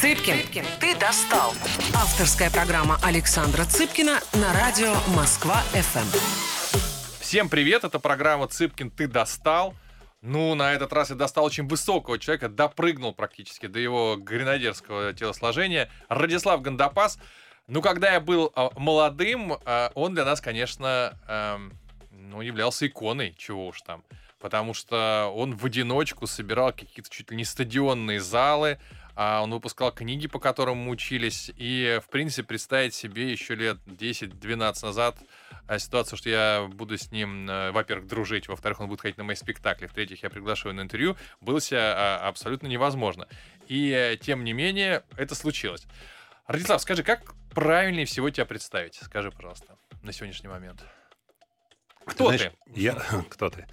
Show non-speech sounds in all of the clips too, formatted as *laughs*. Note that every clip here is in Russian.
Цыпкин, ты достал. Авторская программа Александра Цыпкина на радио Москва-ФМ. Всем привет, это программа «Цыпкин, ты достал». Ну, на этот раз я достал очень высокого человека, допрыгнул практически до его гренадерского телосложения. Радислав Гандапас. Ну, когда я был э, молодым, э, он для нас, конечно, э, ну, являлся иконой, чего уж там. Потому что он в одиночку собирал какие-то чуть ли не стадионные залы, а он выпускал книги, по которым мы учились. И, в принципе, представить себе еще лет 10-12 назад а, ситуацию, что я буду с ним, э, во-первых, дружить, во-вторых, он будет ходить на мои спектакли, в-третьих, я приглашаю на интервью, было себе а, абсолютно невозможно. И, э, тем не менее, это случилось. Радислав, скажи, как правильнее всего тебя представить? Скажи, пожалуйста, на сегодняшний момент. Кто ты? Знаешь, ты? Я... *laughs* Кто ты?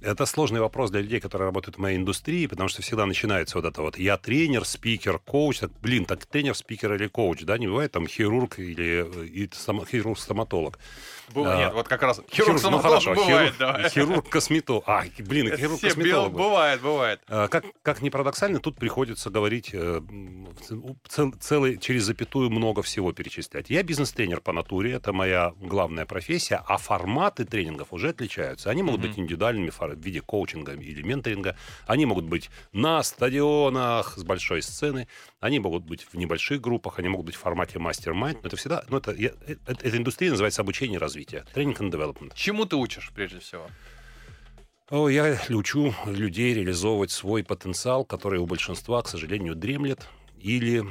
Это сложный вопрос для людей, которые работают в моей индустрии, потому что всегда начинается вот это вот «я тренер, спикер, коуч». Так, блин, так тренер, спикер или коуч, да? Не бывает там хирург или э, хирург-стоматолог. Бывает, а, нет, вот как раз хирург-стоматолог ну, бывает, хирург, да. Хирург-косметолог. А, блин, хирург-косметолог. Бывает, бывает. А, как, как ни парадоксально, тут приходится говорить э, цел, целый, через запятую много всего перечислять. Я бизнес-тренер по натуре, это моя главная профессия, а форматы тренингов уже отличаются. Они могут mm-hmm. быть индивидуальными в виде коучинга или менторинга. Они могут быть на стадионах с большой сцены, они могут быть в небольших группах, они могут быть в формате мастер-майнд. Но это всегда, ну это, я, это, эта индустрия называется обучение и развитие. Тренинг and development. Чему ты учишь, прежде всего? Я учу людей реализовывать свой потенциал, который у большинства, к сожалению, дремлет или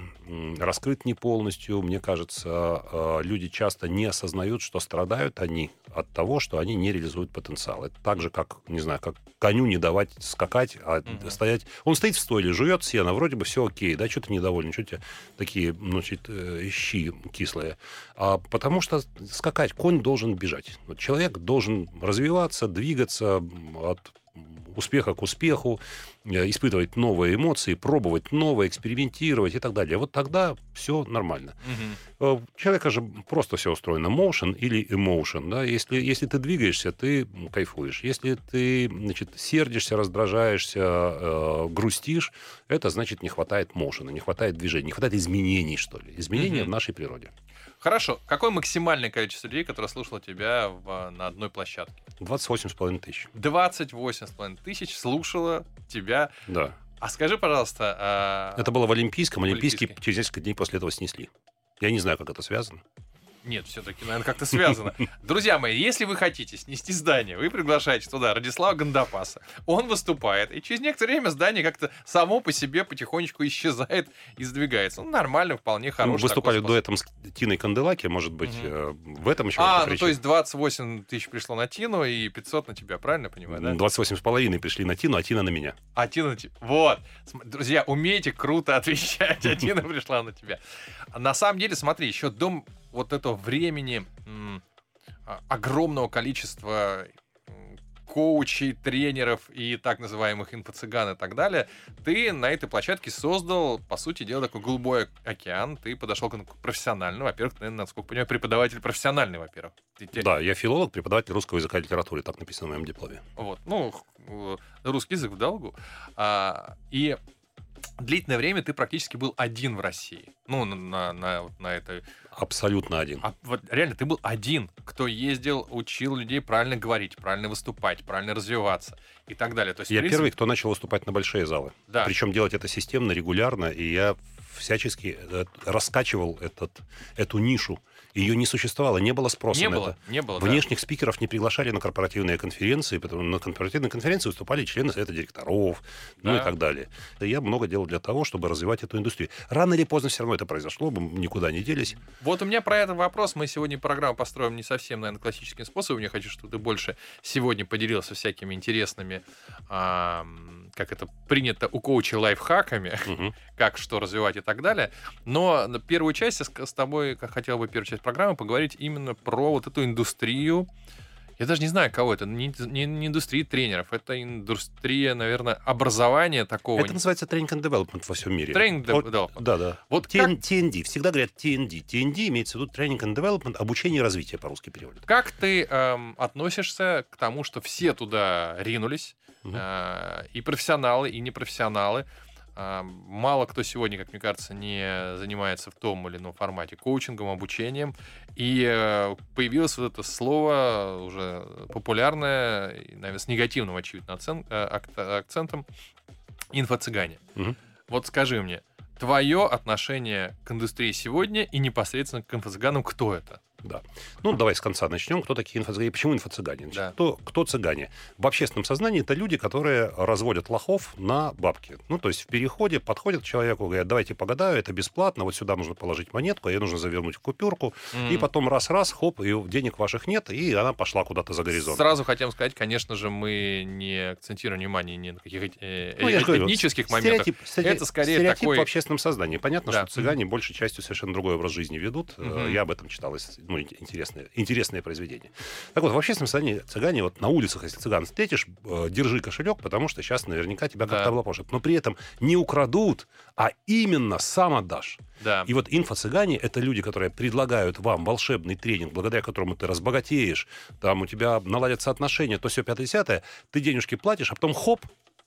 раскрыт не полностью. Мне кажется, а, люди часто не осознают, что страдают они от того, что они не реализуют потенциал. Это так же, как, не знаю, как коню не давать скакать, а угу. стоять... Он стоит в стойле, жует сено, вроде бы все окей, да, что то недоволен, что то такие, значит, э, щи кислые. А потому что скакать, конь должен бежать. Вот человек должен развиваться, двигаться от успеха к успеху, э, испытывать новые эмоции, пробовать новое, экспериментировать и так далее. Вот тогда все нормально. Угу. Человека же просто все устроено motion или emotion. Да? Если, если ты двигаешься, ты кайфуешь. Если ты значит, сердишься, раздражаешься, э, грустишь, это значит не хватает motion, не хватает движения, не хватает изменений, что ли. Изменения угу. в нашей природе. Хорошо. Какое максимальное количество людей, которое слушало тебя в, на одной площадке? 28,5 тысяч. 28,5 тысяч слушало тебя. Да. А скажи, пожалуйста... А... Это было в Олимпийском. Олимпийский через несколько дней после этого снесли. Я не знаю, как это связано. Нет, все-таки, наверное, как-то связано. *laughs* Друзья мои, если вы хотите снести здание, вы приглашаете туда Радислава Гандапаса. Он выступает, и через некоторое время здание как-то само по себе потихонечку исчезает и сдвигается. Ну, нормально, вполне хорошо. Мы выступали до этого с Тиной Канделаки, может быть, угу. в этом еще А, ну то есть 28 тысяч пришло на Тину и 500 на тебя, правильно понимаю, да? 28 с половиной пришли на Тину, а Тина на меня. А Тина на тебя. Вот. Друзья, умейте круто отвечать, а *laughs* Тина пришла на тебя. На самом деле, смотри, еще дом вот этого времени а, огромного количества коучей, тренеров и так называемых инфо-цыган и так далее, ты на этой площадке создал, по сути дела, такой голубой океан. Ты подошел к профессиональному. Во-первых, ты, насколько понимаю, преподаватель профессиональный, во-первых. Да, я филолог, преподаватель русского языка и литературы, так написано в моем дипломе. Вот, ну, русский язык в долгу. А, и длительное время ты практически был один в России. Ну, на, на, на этой... Абсолютно один. А, вот реально, ты был один, кто ездил, учил людей правильно говорить, правильно выступать, правильно развиваться и так далее. То есть, я принципе... первый, кто начал выступать на большие залы. Да. Причем делать это системно, регулярно, и я всячески э, раскачивал этот, эту нишу ее не существовало, не было спроса не на было, это. Не было, Внешних да. спикеров не приглашали на корпоративные конференции, потому на корпоративной конференции выступали члены совета директоров, да. ну и так далее. И я много делал для того, чтобы развивать эту индустрию. Рано или поздно все равно это произошло, мы никуда не делись. Вот у меня про этот вопрос. Мы сегодня программу построим не совсем, наверное, классическим способом. Я хочу, чтобы ты больше сегодня поделился всякими интересными, как это принято у коуча лайфхаками, угу. *laughs* как что развивать и так далее. Но первую часть с тобой хотел бы первую часть программы поговорить именно про вот эту индустрию. Я даже не знаю, кого это. Не, не, не индустрия тренеров, это индустрия, наверное, образования такого. Это называется тренинг and development во всем мире. Тренинг and development. Да, да. Вот TN, как... TND. Всегда говорят TND. TND имеется в виду тренинг and development, обучение и развитие по-русски переводят. Как ты эм, относишься к тому, что все туда ринулись, угу. э, и профессионалы, и непрофессионалы, А, Мало кто сегодня, как мне кажется, не занимается в том или ином формате коучингом, обучением. И э, появилось вот это слово уже популярное, и, наверное, с негативным, очевидно, оцен- э, ак- акцентом инфо-цыгане. Мгм. Вот скажи мне, твое отношение к индустрии сегодня и непосредственно к инфо-цыганам, кто это? Да. Ну, давай с конца начнем. Кто такие инфо-цыгане? Почему инфо-цыгане? Да. кто, кто цыгане? В общественном сознании это люди, которые разводят лохов на бабки. Ну, то есть в переходе подходят к человеку, говорят, давайте погадаю, это бесплатно, вот сюда нужно положить монетку, а ее нужно завернуть в купюрку, и М. потом раз-раз, хоп, и денег ваших нет, и она пошла куда-то за горизонт. Сразу хотим сказать, конечно же, мы не акцентируем внимание ни на каких э, Ну, этнических моментах. стереотип- стереотип- Это скорее стереотип такой- в общественном сознании. Понятно, Да. что цыгане большей частью совершенно другой образ жизни ведут. Я об этом читал ну, ин- интересное, интересное произведение. Так вот, в общественном сознании цыгане, вот на улицах, если цыган встретишь, э, держи кошелек, потому что сейчас наверняка тебя Да. как-то облапошат. Но при этом не украдут, а именно сам отдашь. Да. И вот инфо-цыгане — это люди, которые предлагают вам волшебный тренинг, благодаря которому ты разбогатеешь, там у тебя наладятся отношения, то все пятое десятое, ты денежки платишь, а потом хоп,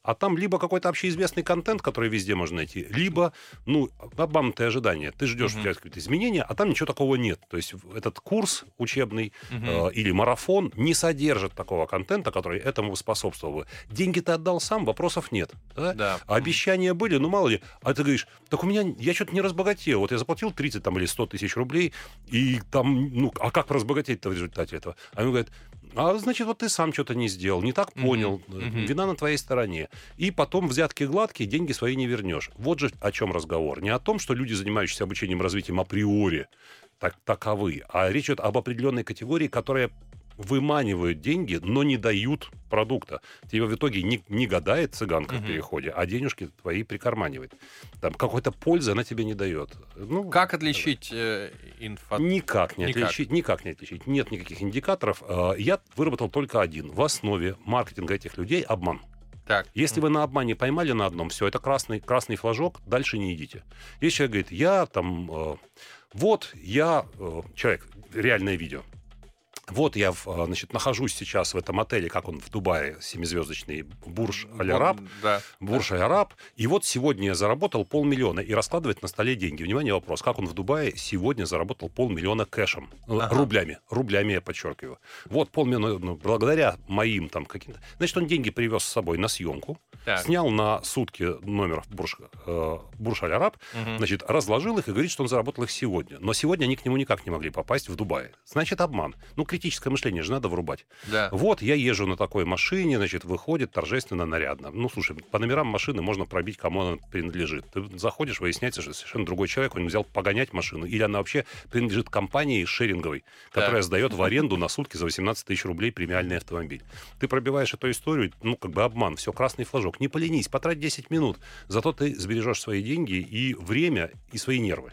а там либо какой-то общеизвестный контент, который везде можно найти, либо, ну, обманутые ожидания. Ты ждешь Мгм. у тебя какие-то изменения, а там ничего такого нет. То есть этот курс учебный Мгм. э, или марафон не содержит такого контента, который этому способствовал бы. Деньги ты отдал сам, вопросов нет. да? Да. А Обещания были, ну мало ли. А ты говоришь, так у меня, я что-то не разбогател. Вот я заплатил 30 там, или 100 тысяч рублей, и там, ну, а как разбогатеть-то в результате этого? А ему говорят, а значит, вот ты сам что-то не сделал, не так понял, мгм. вина на твоей стороне. И потом взятки гладкие, деньги свои не вернешь. Вот же о чем разговор. Не о том, что люди, занимающиеся обучением развитием априори, так, таковы, а речь идет об определенной категории, которая выманивают деньги, но не дают продукта. Тебе в итоге не, не гадает цыганка в Мгм. переходе, а денежки твои прикарманивает. Там какой-то пользы она тебе не дает. Ну, Как отличить э, инфо... Никак не Никак. отличить, никак не отличить. Нет никаких индикаторов. Э, Я выработал только один. В основе маркетинга этих людей обман. Так. Если вы на обмане поймали на одном, все, это красный, красный флажок, дальше не идите. Если человек говорит, я там, э, вот я, э, человек, реальное видео, вот я, э, значит, нахожусь сейчас в этом отеле, как он в Дубае, семизвездочный Бурж Аль Араб, Вот, Да. Бурж Аль Араб, и вот сегодня я заработал полмиллиона и раскладывает на столе деньги. Внимание, вопрос, как он в Дубае сегодня заработал полмиллиона кэшем, Ну, Ага. рублями, рублями я подчеркиваю. Вот полмиллиона, ну, благодаря моим там каким-то... Значит, он деньги привез с собой на съемку, Так. снял на сутки номер в Бурж, э, Бурж Аль Араб, Мгм. значит, разложил их и говорит, что он заработал их сегодня. Но сегодня они к нему никак не могли попасть в Дубае. Значит, обман. Ну, критическое мышление же надо врубать. Да. Вот я езжу на такой машине, значит, выходит торжественно, нарядно. Ну, слушай, по номерам машины можно пробить, кому она принадлежит. Ты заходишь, выясняется, что совершенно другой человек, он взял погонять машину, или она вообще принадлежит компании шеринговой, которая сдает в аренду на сутки за 18 тысяч рублей премиальный автомобиль. Ты пробиваешь эту историю, ну, как бы обман, все, красный флажок. Не поленись, потрать 10 минут. Зато ты сбережешь свои деньги и время, и свои нервы.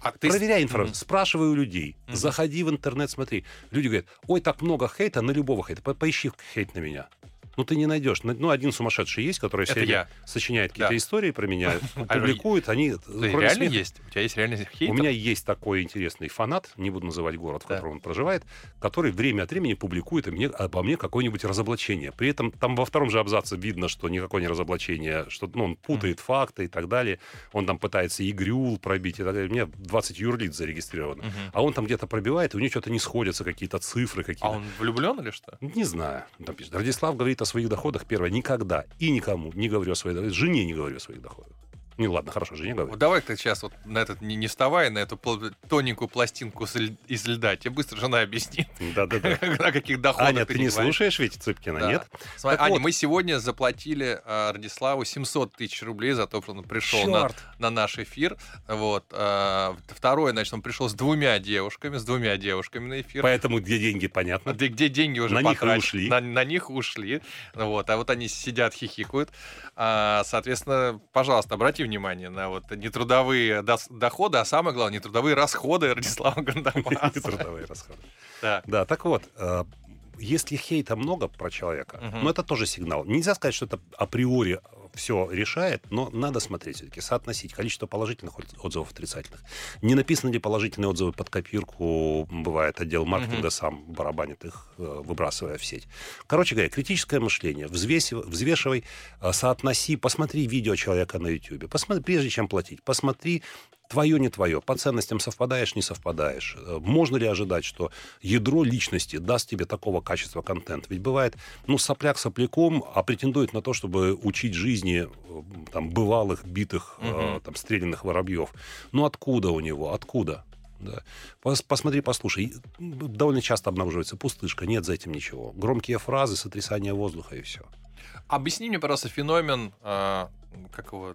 А ты... Проверяй информацию, Мгм. спрашивай у людей, Мгм. заходи в интернет, смотри. Люди говорят, ой, так много хейта на любого хейта, По- поищи хейт на меня. Ну, ты не найдешь. Ну, один сумасшедший есть, который Это сегодня я. сочиняет какие-то Да. истории про меня, *laughs* публикует, они... Реально есть? У тебя есть реально хейтер? У меня есть такой интересный фанат, не буду называть город, в котором он проживает, который время от времени публикует обо мне какое-нибудь разоблачение. При этом там во втором же абзаце видно, что никакое не разоблачение, что ну, он путает факты и так далее. Он там пытается игрюл пробить и так далее. У меня 20 юрлиц зарегистрировано. А он там где-то пробивает, и у него что-то не сходятся, какие-то цифры какие-то. А он влюблен или что? Не знаю. Там пишет, Радислав говорит о своих доходах. Первое, никогда и никому не говорю о своих доходах. Жене не говорю о своих доходах. Не, ладно, хорошо, жене говорю. Вот давай ты сейчас вот на этот не, не вставай, на эту пл- тоненькую пластинку с ль- из льда. Тебе быстро жена объяснит, Да-да-да. *laughs* на каких доходах Аня, ты не говоришь. слушаешь ведь Цыпкина, Да. нет? Смотри, Так Аня, вот. мы сегодня заплатили э, Радиславу 700 тысяч рублей за то, что он пришел на, наш эфир. Вот. э, второе, значит, он пришел с двумя девушками, с двумя девушками на эфир. Поэтому где деньги, понятно. Где, где деньги уже На них ушли. На, на них ушли. Вот, а вот они сидят, хихикают. А, соответственно, пожалуйста, обрати внимание на вот нетрудовые доходы, а самое главное, нетрудовые расходы Радислава Гандапаса. Трудовые расходы. Да. Да, так вот, э, если хейта много про человека, Мгм. ну это тоже сигнал. Нельзя сказать, что это априори все решает, но надо смотреть все-таки, соотносить количество положительных отзывов отрицательных. Не написаны ли положительные отзывы под копирку, бывает, отдел маркетинга mm-hmm. сам барабанит их, э, выбрасывая в сеть. Короче говоря, критическое мышление. Взвесь, взвешивай, э, соотноси, посмотри видео человека на YouTube. Посмотри, прежде чем платить, посмотри твое, не твое, по ценностям совпадаешь, не совпадаешь. Э, можно ли ожидать, что ядро личности даст тебе такого качества контент? Ведь бывает, ну, сопляк сопляком, а претендует на то, чтобы учить жизни э, там, бывалых, битых, угу. э, там, стрелянных воробьев. Ну, откуда у него? Откуда? Да. Пос, посмотри, послушай. Довольно часто обнаруживается пустышка, нет за этим ничего. Громкие фразы, сотрясание воздуха и все. Объясни мне, пожалуйста, феномен, э, как его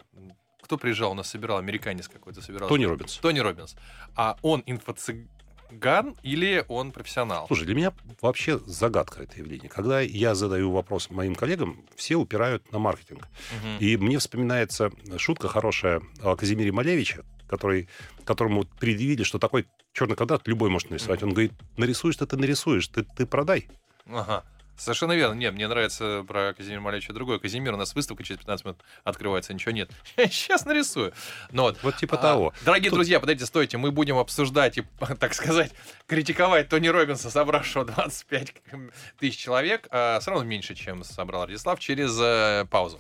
кто приезжал, у нас собирал, американец какой-то собирал. Тони Робинс. Тони Робинс. А он инфо-цыган или он профессионал? Слушай, для меня вообще загадка это явление. Когда я задаю вопрос моим коллегам, все упирают на маркетинг. Угу. И мне вспоминается шутка хорошая о Казимире Малевиче, который, которому предъявили, что такой черный квадрат любой может нарисовать. Он говорит, нарисуешь ты, ты нарисуешь, ты, ты продай. Ага. Совершенно верно. Нет, мне нравится про Казимир Малевича другой. Казимир, у нас выставка через 15 минут открывается, ничего нет. *laughs* Сейчас нарисую. Но вот, вот типа а, того. Дорогие Тут... друзья, подождите, стойте, мы будем обсуждать и, *laughs* так сказать, критиковать Тони Робинса, собравшего 25 *laughs* тысяч человек, а, все равно меньше, чем собрал Радислав, через э, паузу.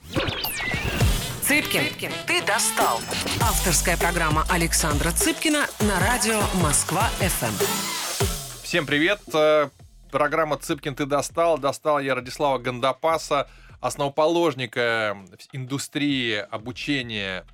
Цыпкин, Цыпкин, ты достал. Авторская программа Александра Цыпкина на радио Москва-ФМ. Всем привет. Программа «Цыпкин ты достал». Достал я Радислава Гандапаса, основоположника индустрии обучения...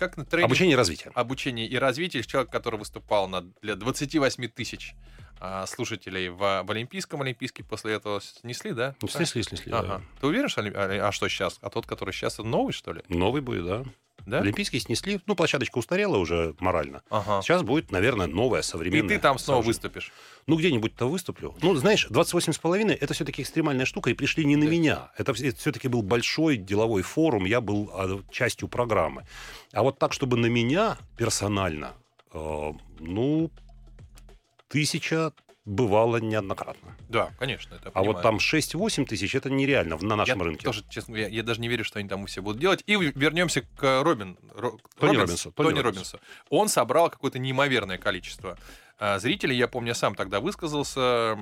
Как на тренинг? Обучение и развитие. Обучение и развитие. Человек, который выступал на, для 28 тысяч а, слушателей в, в Олимпийском. Олимпийский после этого снесли, да? Ну, снесли, снесли, ага. да. Ты уверен, что... А, а что сейчас? А тот, который сейчас, новый, что ли? Новый будет, да. Да? Олимпийский снесли. Ну, площадочка устарела уже морально. Ага. Сейчас будет, наверное, новая, современная. И ты там снова сажа. выступишь. Ну, где-нибудь-то выступлю. Ну, знаешь, 28,5 это все-таки экстремальная штука, и пришли не на меня. Это, это все-таки был большой деловой форум, я был а, частью программы. А вот так, чтобы на меня персонально, э, ну, тысяча бывало неоднократно. Да, конечно. Это а вот там 6-8 тысяч, это нереально на нашем я рынке. Тоже, честно, я, я даже не верю, что они там все будут делать. И вернемся к Робин, Ро, Тони Робинс, Робинсу. Тони, Тони Робинсу. Он собрал какое-то неимоверное количество а, зрителей. Я помню, я сам тогда высказался,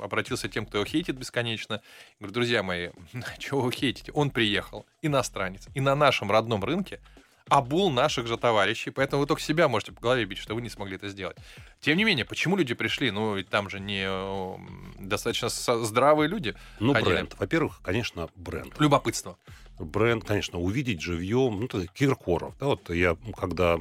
обратился к тем, кто его хейтит бесконечно. Говорю, друзья мои, *laughs* чего вы хейтите? Он приехал, иностранец, и на нашем родном рынке обул наших же товарищей, поэтому вы только себя можете по голове бить, что вы не смогли это сделать. Тем не менее, почему люди пришли? Ну, ведь там же не достаточно здравые люди. Ну, ходили. бренд. Во-первых, конечно, бренд. Любопытство. Бренд, конечно, увидеть живьем, ну, это Киркоров. Да, вот я, когда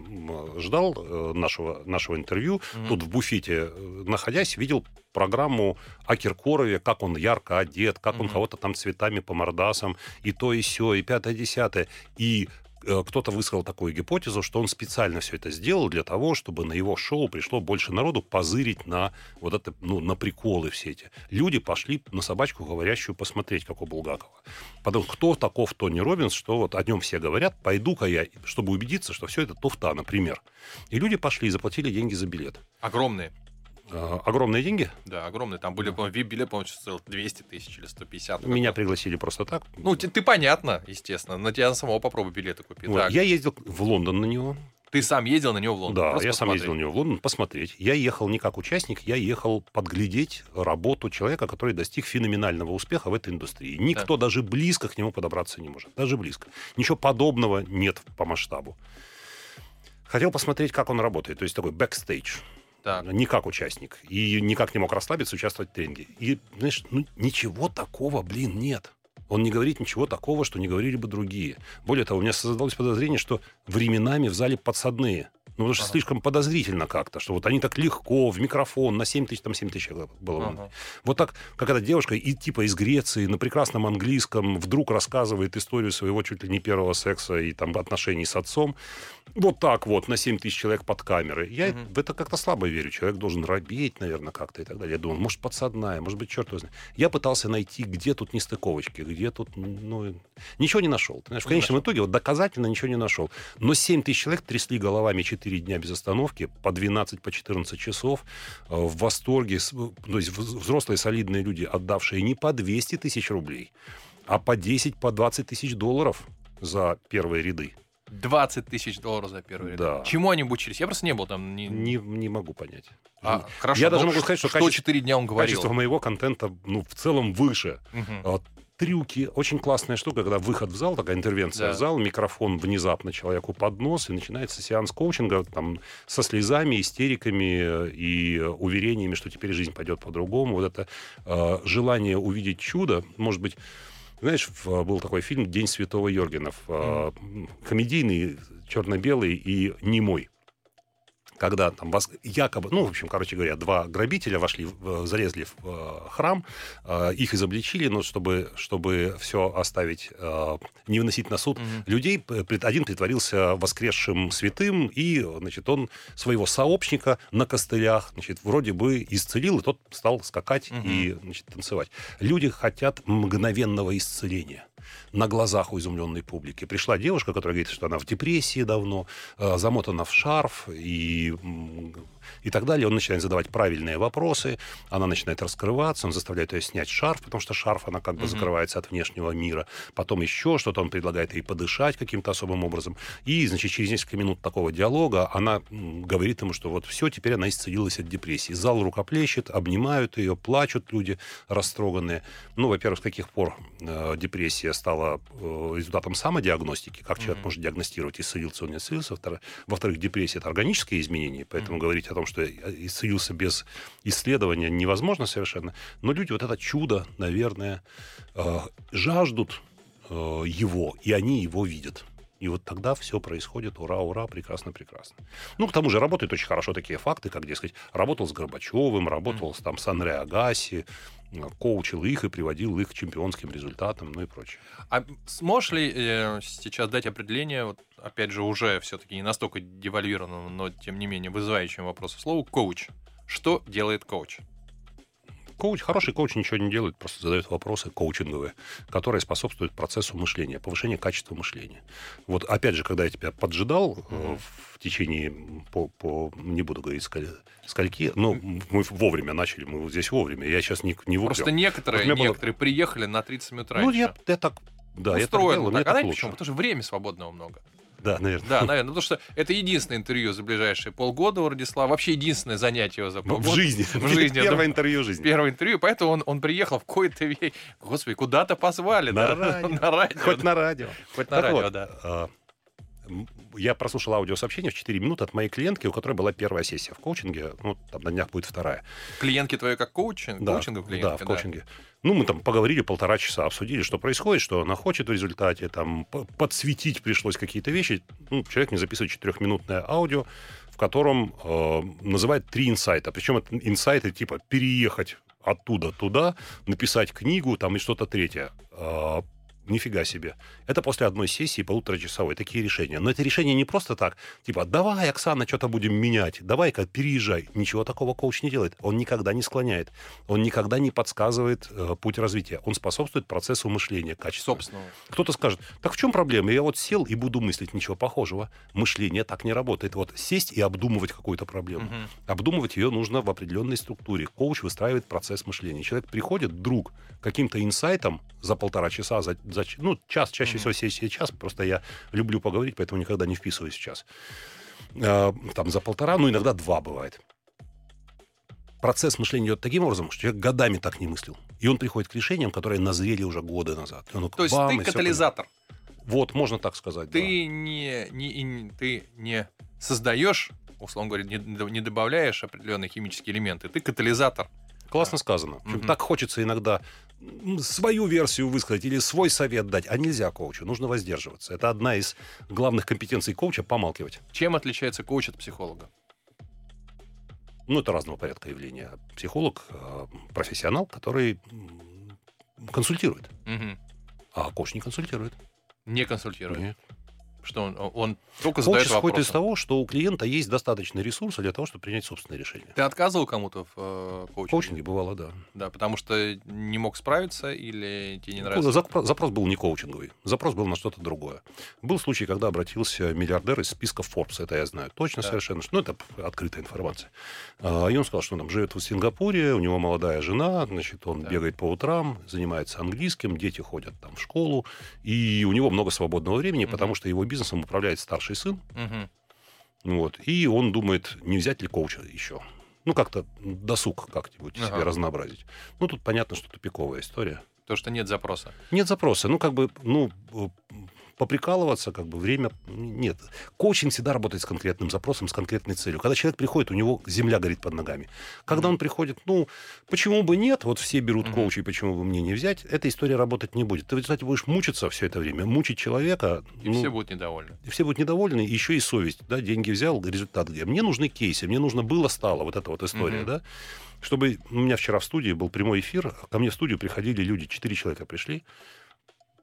ждал э, нашего, нашего интервью, mm-hmm. тут в буфете, э, находясь, видел программу о Киркорове, как он ярко одет, как mm-hmm. он кого-то там цветами по мордасам, и то, и все, и пятое-десятое. И Э, кто-то высказал такую гипотезу, что он специально все это сделал для того, чтобы на его шоу пришло больше народу позырить на вот это, ну, на приколы все эти. Люди пошли на собачку говорящую посмотреть, как у Булгакова. Потом, кто таков Тони Робинс, что вот о нем все говорят, пойду-ка я, чтобы убедиться, что все это туфта, например. И люди пошли и заплатили деньги за билет. Огромные. А, огромные деньги? Да, огромные. Там были, по-моему, VIP-билет, по-моему, стоил 200 тысяч или 150. Меня пригласили просто так. Ну, ты, ты понятно, естественно. На тебя самого попробуй билеты купить. Вот. Я ездил в Лондон на него. Ты сам ездил на него в Лондон? Да, Просто я посмотреть. сам ездил на него в Лондон посмотреть. Я ехал не как участник, я ехал подглядеть работу человека, который достиг феноменального успеха в этой индустрии. Никто да. даже близко к нему подобраться не может. Даже близко. Ничего подобного нет по масштабу. Хотел посмотреть, как он работает. То есть такой бэкстейдж. Так. Не как участник. И никак не мог расслабиться, участвовать в тренинге. И, знаешь, ну, ничего такого, блин, нет. Он не говорит ничего такого, что не говорили бы другие. Более того, у меня создалось подозрение, что временами в зале подсадные. Ну, потому что ага. слишком подозрительно как-то, что вот они так легко, в микрофон, на 7 тысяч, там 7 тысяч было. Ага. Вот так, как эта девушка, и типа из Греции, на прекрасном английском, вдруг рассказывает историю своего чуть ли не первого секса и там отношений с отцом. Вот так вот, на 7 тысяч человек под камерой. Я угу. в это как-то слабо верю. Человек должен робеть, наверное, как-то и так далее. Я думаю, может, подсадная, может быть, черт знает. Я пытался найти, где тут нестыковочки, где тут, ну, ничего не нашел. Ты знаешь, в конечном итоге вот доказательно ничего не нашел. Но 7 тысяч человек трясли головами 4 4 дня без остановки, по 12, по 14 часов, э, в восторге, то есть взрослые солидные люди, отдавшие не по 200 тысяч рублей, а по 10, по 20 тысяч долларов за первые ряды. 20 тысяч долларов за первый ряд. Да. Чему они бы учились? Я просто не был там. Не... Не, не могу понять. А, хорошо. Я ну, даже могу сказать, что что качество- 4 дня он говорил. Качество моего контента, ну, в целом выше. Мгм. Трюки. Очень классная штука, когда выход в зал, такая интервенция Да. в зал, микрофон внезапно человеку под нос, и начинается сеанс коучинга там, со слезами, истериками э, и уверениями, что теперь жизнь пойдет по-другому. Вот это э, желание увидеть чудо, может быть, знаешь, в- был такой фильм «День святого Йоргена», э, комедийный, черно-белый и немой. Когда там вас якобы, ну, в общем, короче говоря, два грабителя вошли, в- залезли в э, храм, э, их изобличили, но чтобы, чтобы все оставить, э, не выносить на суд Мгм. людей, один притворился воскресшим святым, и, значит, он своего сообщника на костылях, значит, вроде бы исцелил, и тот стал скакать Мгм. и, значит, танцевать. Люди хотят мгновенного исцеления на глазах у изумленной публики. Пришла девушка, которая говорит, что она в депрессии давно, э, замотана в шарф и, и так далее. Он начинает задавать правильные вопросы, она начинает раскрываться, он заставляет ее снять шарф, потому что шарф, она как бы Мгм. закрывается от внешнего мира. Потом еще что-то, он предлагает ей подышать каким-то особым образом. И, значит, через несколько минут такого диалога она говорит ему, что вот все, теперь она исцелилась от депрессии. Зал рукоплещет, обнимают ее, плачут люди растроганные. Ну, во-первых, с каких пор э, депрессия стала э, результатом самодиагностики, как человек Мгм. может диагностировать, исцелился он, не исцелился. Во-вторых, депрессия – это органические изменения, поэтому говорить о том, что исцелился без исследования невозможно совершенно. Но люди вот это чудо, наверное, э, жаждут э, его, и они его видят. И вот тогда все происходит, ура, ура, прекрасно, прекрасно. Ну, к тому же работают очень хорошо такие факты, как, дескать, работал с Горбачевым, работал с, там, с Андре Агаси, коучил их и приводил их к чемпионским результатам, ну и прочее. А сможешь ли э, сейчас дать определение, вот, опять же, уже все-таки не настолько девальвированному, но тем не менее вызывающему вопрос слову коуч? Что делает коуч? Коуч, хороший коуч ничего не делает, просто задает вопросы коучинговые, которые способствуют процессу мышления, повышению качества мышления. Вот опять же, когда я тебя поджидал Мгм. в течение, по, по, не буду говорить сколь- скольки, но мы вовремя начали, мы здесь вовремя, я сейчас не, не в Просто некоторые, Вот меня было- некоторые приехали на 30 минут Ну, раньше. я, я так, да, я так Устроено делал, так. А так знаете лучше. почему? Потому что времени свободного много. Да, наверное. Да, наверное. Потому что это единственное интервью за ближайшие полгода у Радислава. Вообще единственное занятие его за В полгода. жизни. В жизни, *laughs* Первое интервью в жизни. Первое интервью, поэтому он, он приехал в какой-то. Господи, куда-то позвали, На да? радио. *laughs* На радио. Хоть на радио. Хоть на Так радио, вот, да. Я прослушал аудиосообщение в 4 минуты от моей клиентки, у которой была первая сессия в коучинге. Ну, там на днях будет вторая. Клиентки твои как коучинг? Да, Коучинговые да, клиентки, в коучинге. Ну, мы там поговорили полтора часа, обсудили, что происходит, что она хочет в результате, там, подсветить пришлось какие-то вещи. Ну, человек мне записывает четырехминутное аудио, в котором э, называет три инсайта. Причем это инсайты типа переехать оттуда туда, написать книгу, там и что-то третье. Э, Нифига себе. Это после одной сессии полуторачасовой. Такие решения. Но это решение не просто так. Типа, давай, Оксана, что-то будем менять. Давай-ка, переезжай. Ничего такого коуч не делает. Он никогда не склоняет. Он никогда не подсказывает э, путь развития. Он способствует процессу мышления, качества. Собственно. Кто-то скажет, так в чем проблема? Я вот сел и буду мыслить. Ничего похожего. Мышление так не работает. Вот сесть и обдумывать какую-то проблему. Мгм. Обдумывать ее нужно в определенной структуре. Коуч выстраивает процесс мышления. Человек приходит, друг, каким-то инсайтом за полтора часа, за, за ч- ну, час, чаще Мгм. всего сессия час, просто я люблю поговорить, поэтому никогда не вписываюсь в час. Э, Там за полтора, ну, иногда два бывает. Процесс мышления идет таким образом, что человек годами так не мыслил. И он приходит к решениям, которые назрели уже годы назад. И он То есть ты катализатор. Вот, можно так сказать. да. Ты не, не, и не- ты не создаешь, условно говоря, не, не добавляешь определенные химические элементы. Ты катализатор. Классно сказано. В общем, Мгм. Так хочется иногда свою версию высказать или свой совет дать, а нельзя коучу, нужно воздерживаться. Это одна из главных компетенций коуча — помалкивать. Чем отличается коуч от психолога? Ну, это разного порядка явления. Психолог э, — профессионал, который консультирует, Мгм. а коуч не консультирует. Не консультирует. Нет. Что он, он только задает исходит вопросы. из того, что у клиента есть достаточно ресурса для того, чтобы принять собственное решение. Ты отказывал кому-то в э, коучинге? коучинге бывало, да. Да, потому что не мог справиться или тебе не нравится? запро- Запрос был не коучинговый, запрос был на что-то другое. Был случай, когда обратился миллиардер из списка Forbes, это я знаю точно Да. совершенно, что- ну, это открытая информация. А, И он сказал, что он там живет в Сингапуре, у него молодая жена, значит, он Да. бегает по утрам, занимается английским, дети ходят там в школу, и у него много свободного времени, Мгм. потому что его бизнесом управляет старший сын, Мгм. вот, и он думает, не взять ли коуча еще. Ну, как-то досуг как-нибудь Ага. себе разнообразить. Ну, тут понятно, что тупиковая история. То, что нет запроса. Нет запроса. Ну, как бы, ну, поприкалываться, как бы, время... Нет. Коучинг всегда работает с конкретным запросом, с конкретной целью. Когда человек приходит, у него земля горит под ногами. Когда он приходит, ну, почему бы нет? Вот все берут Мгм. коучей, почему бы мне не взять? Эта история работать не будет. Ты, в результате будешь мучиться все это время, мучить человека. И ну, все будут недовольны. и все будут недовольны, и еще и совесть. Да, деньги взял, результат где? Мне нужны кейсы, мне нужно было, стало, вот эта вот история, Мгм. да. Чтобы у меня вчера в студии был прямой эфир, ко мне в студию приходили люди, четыре человека пришли.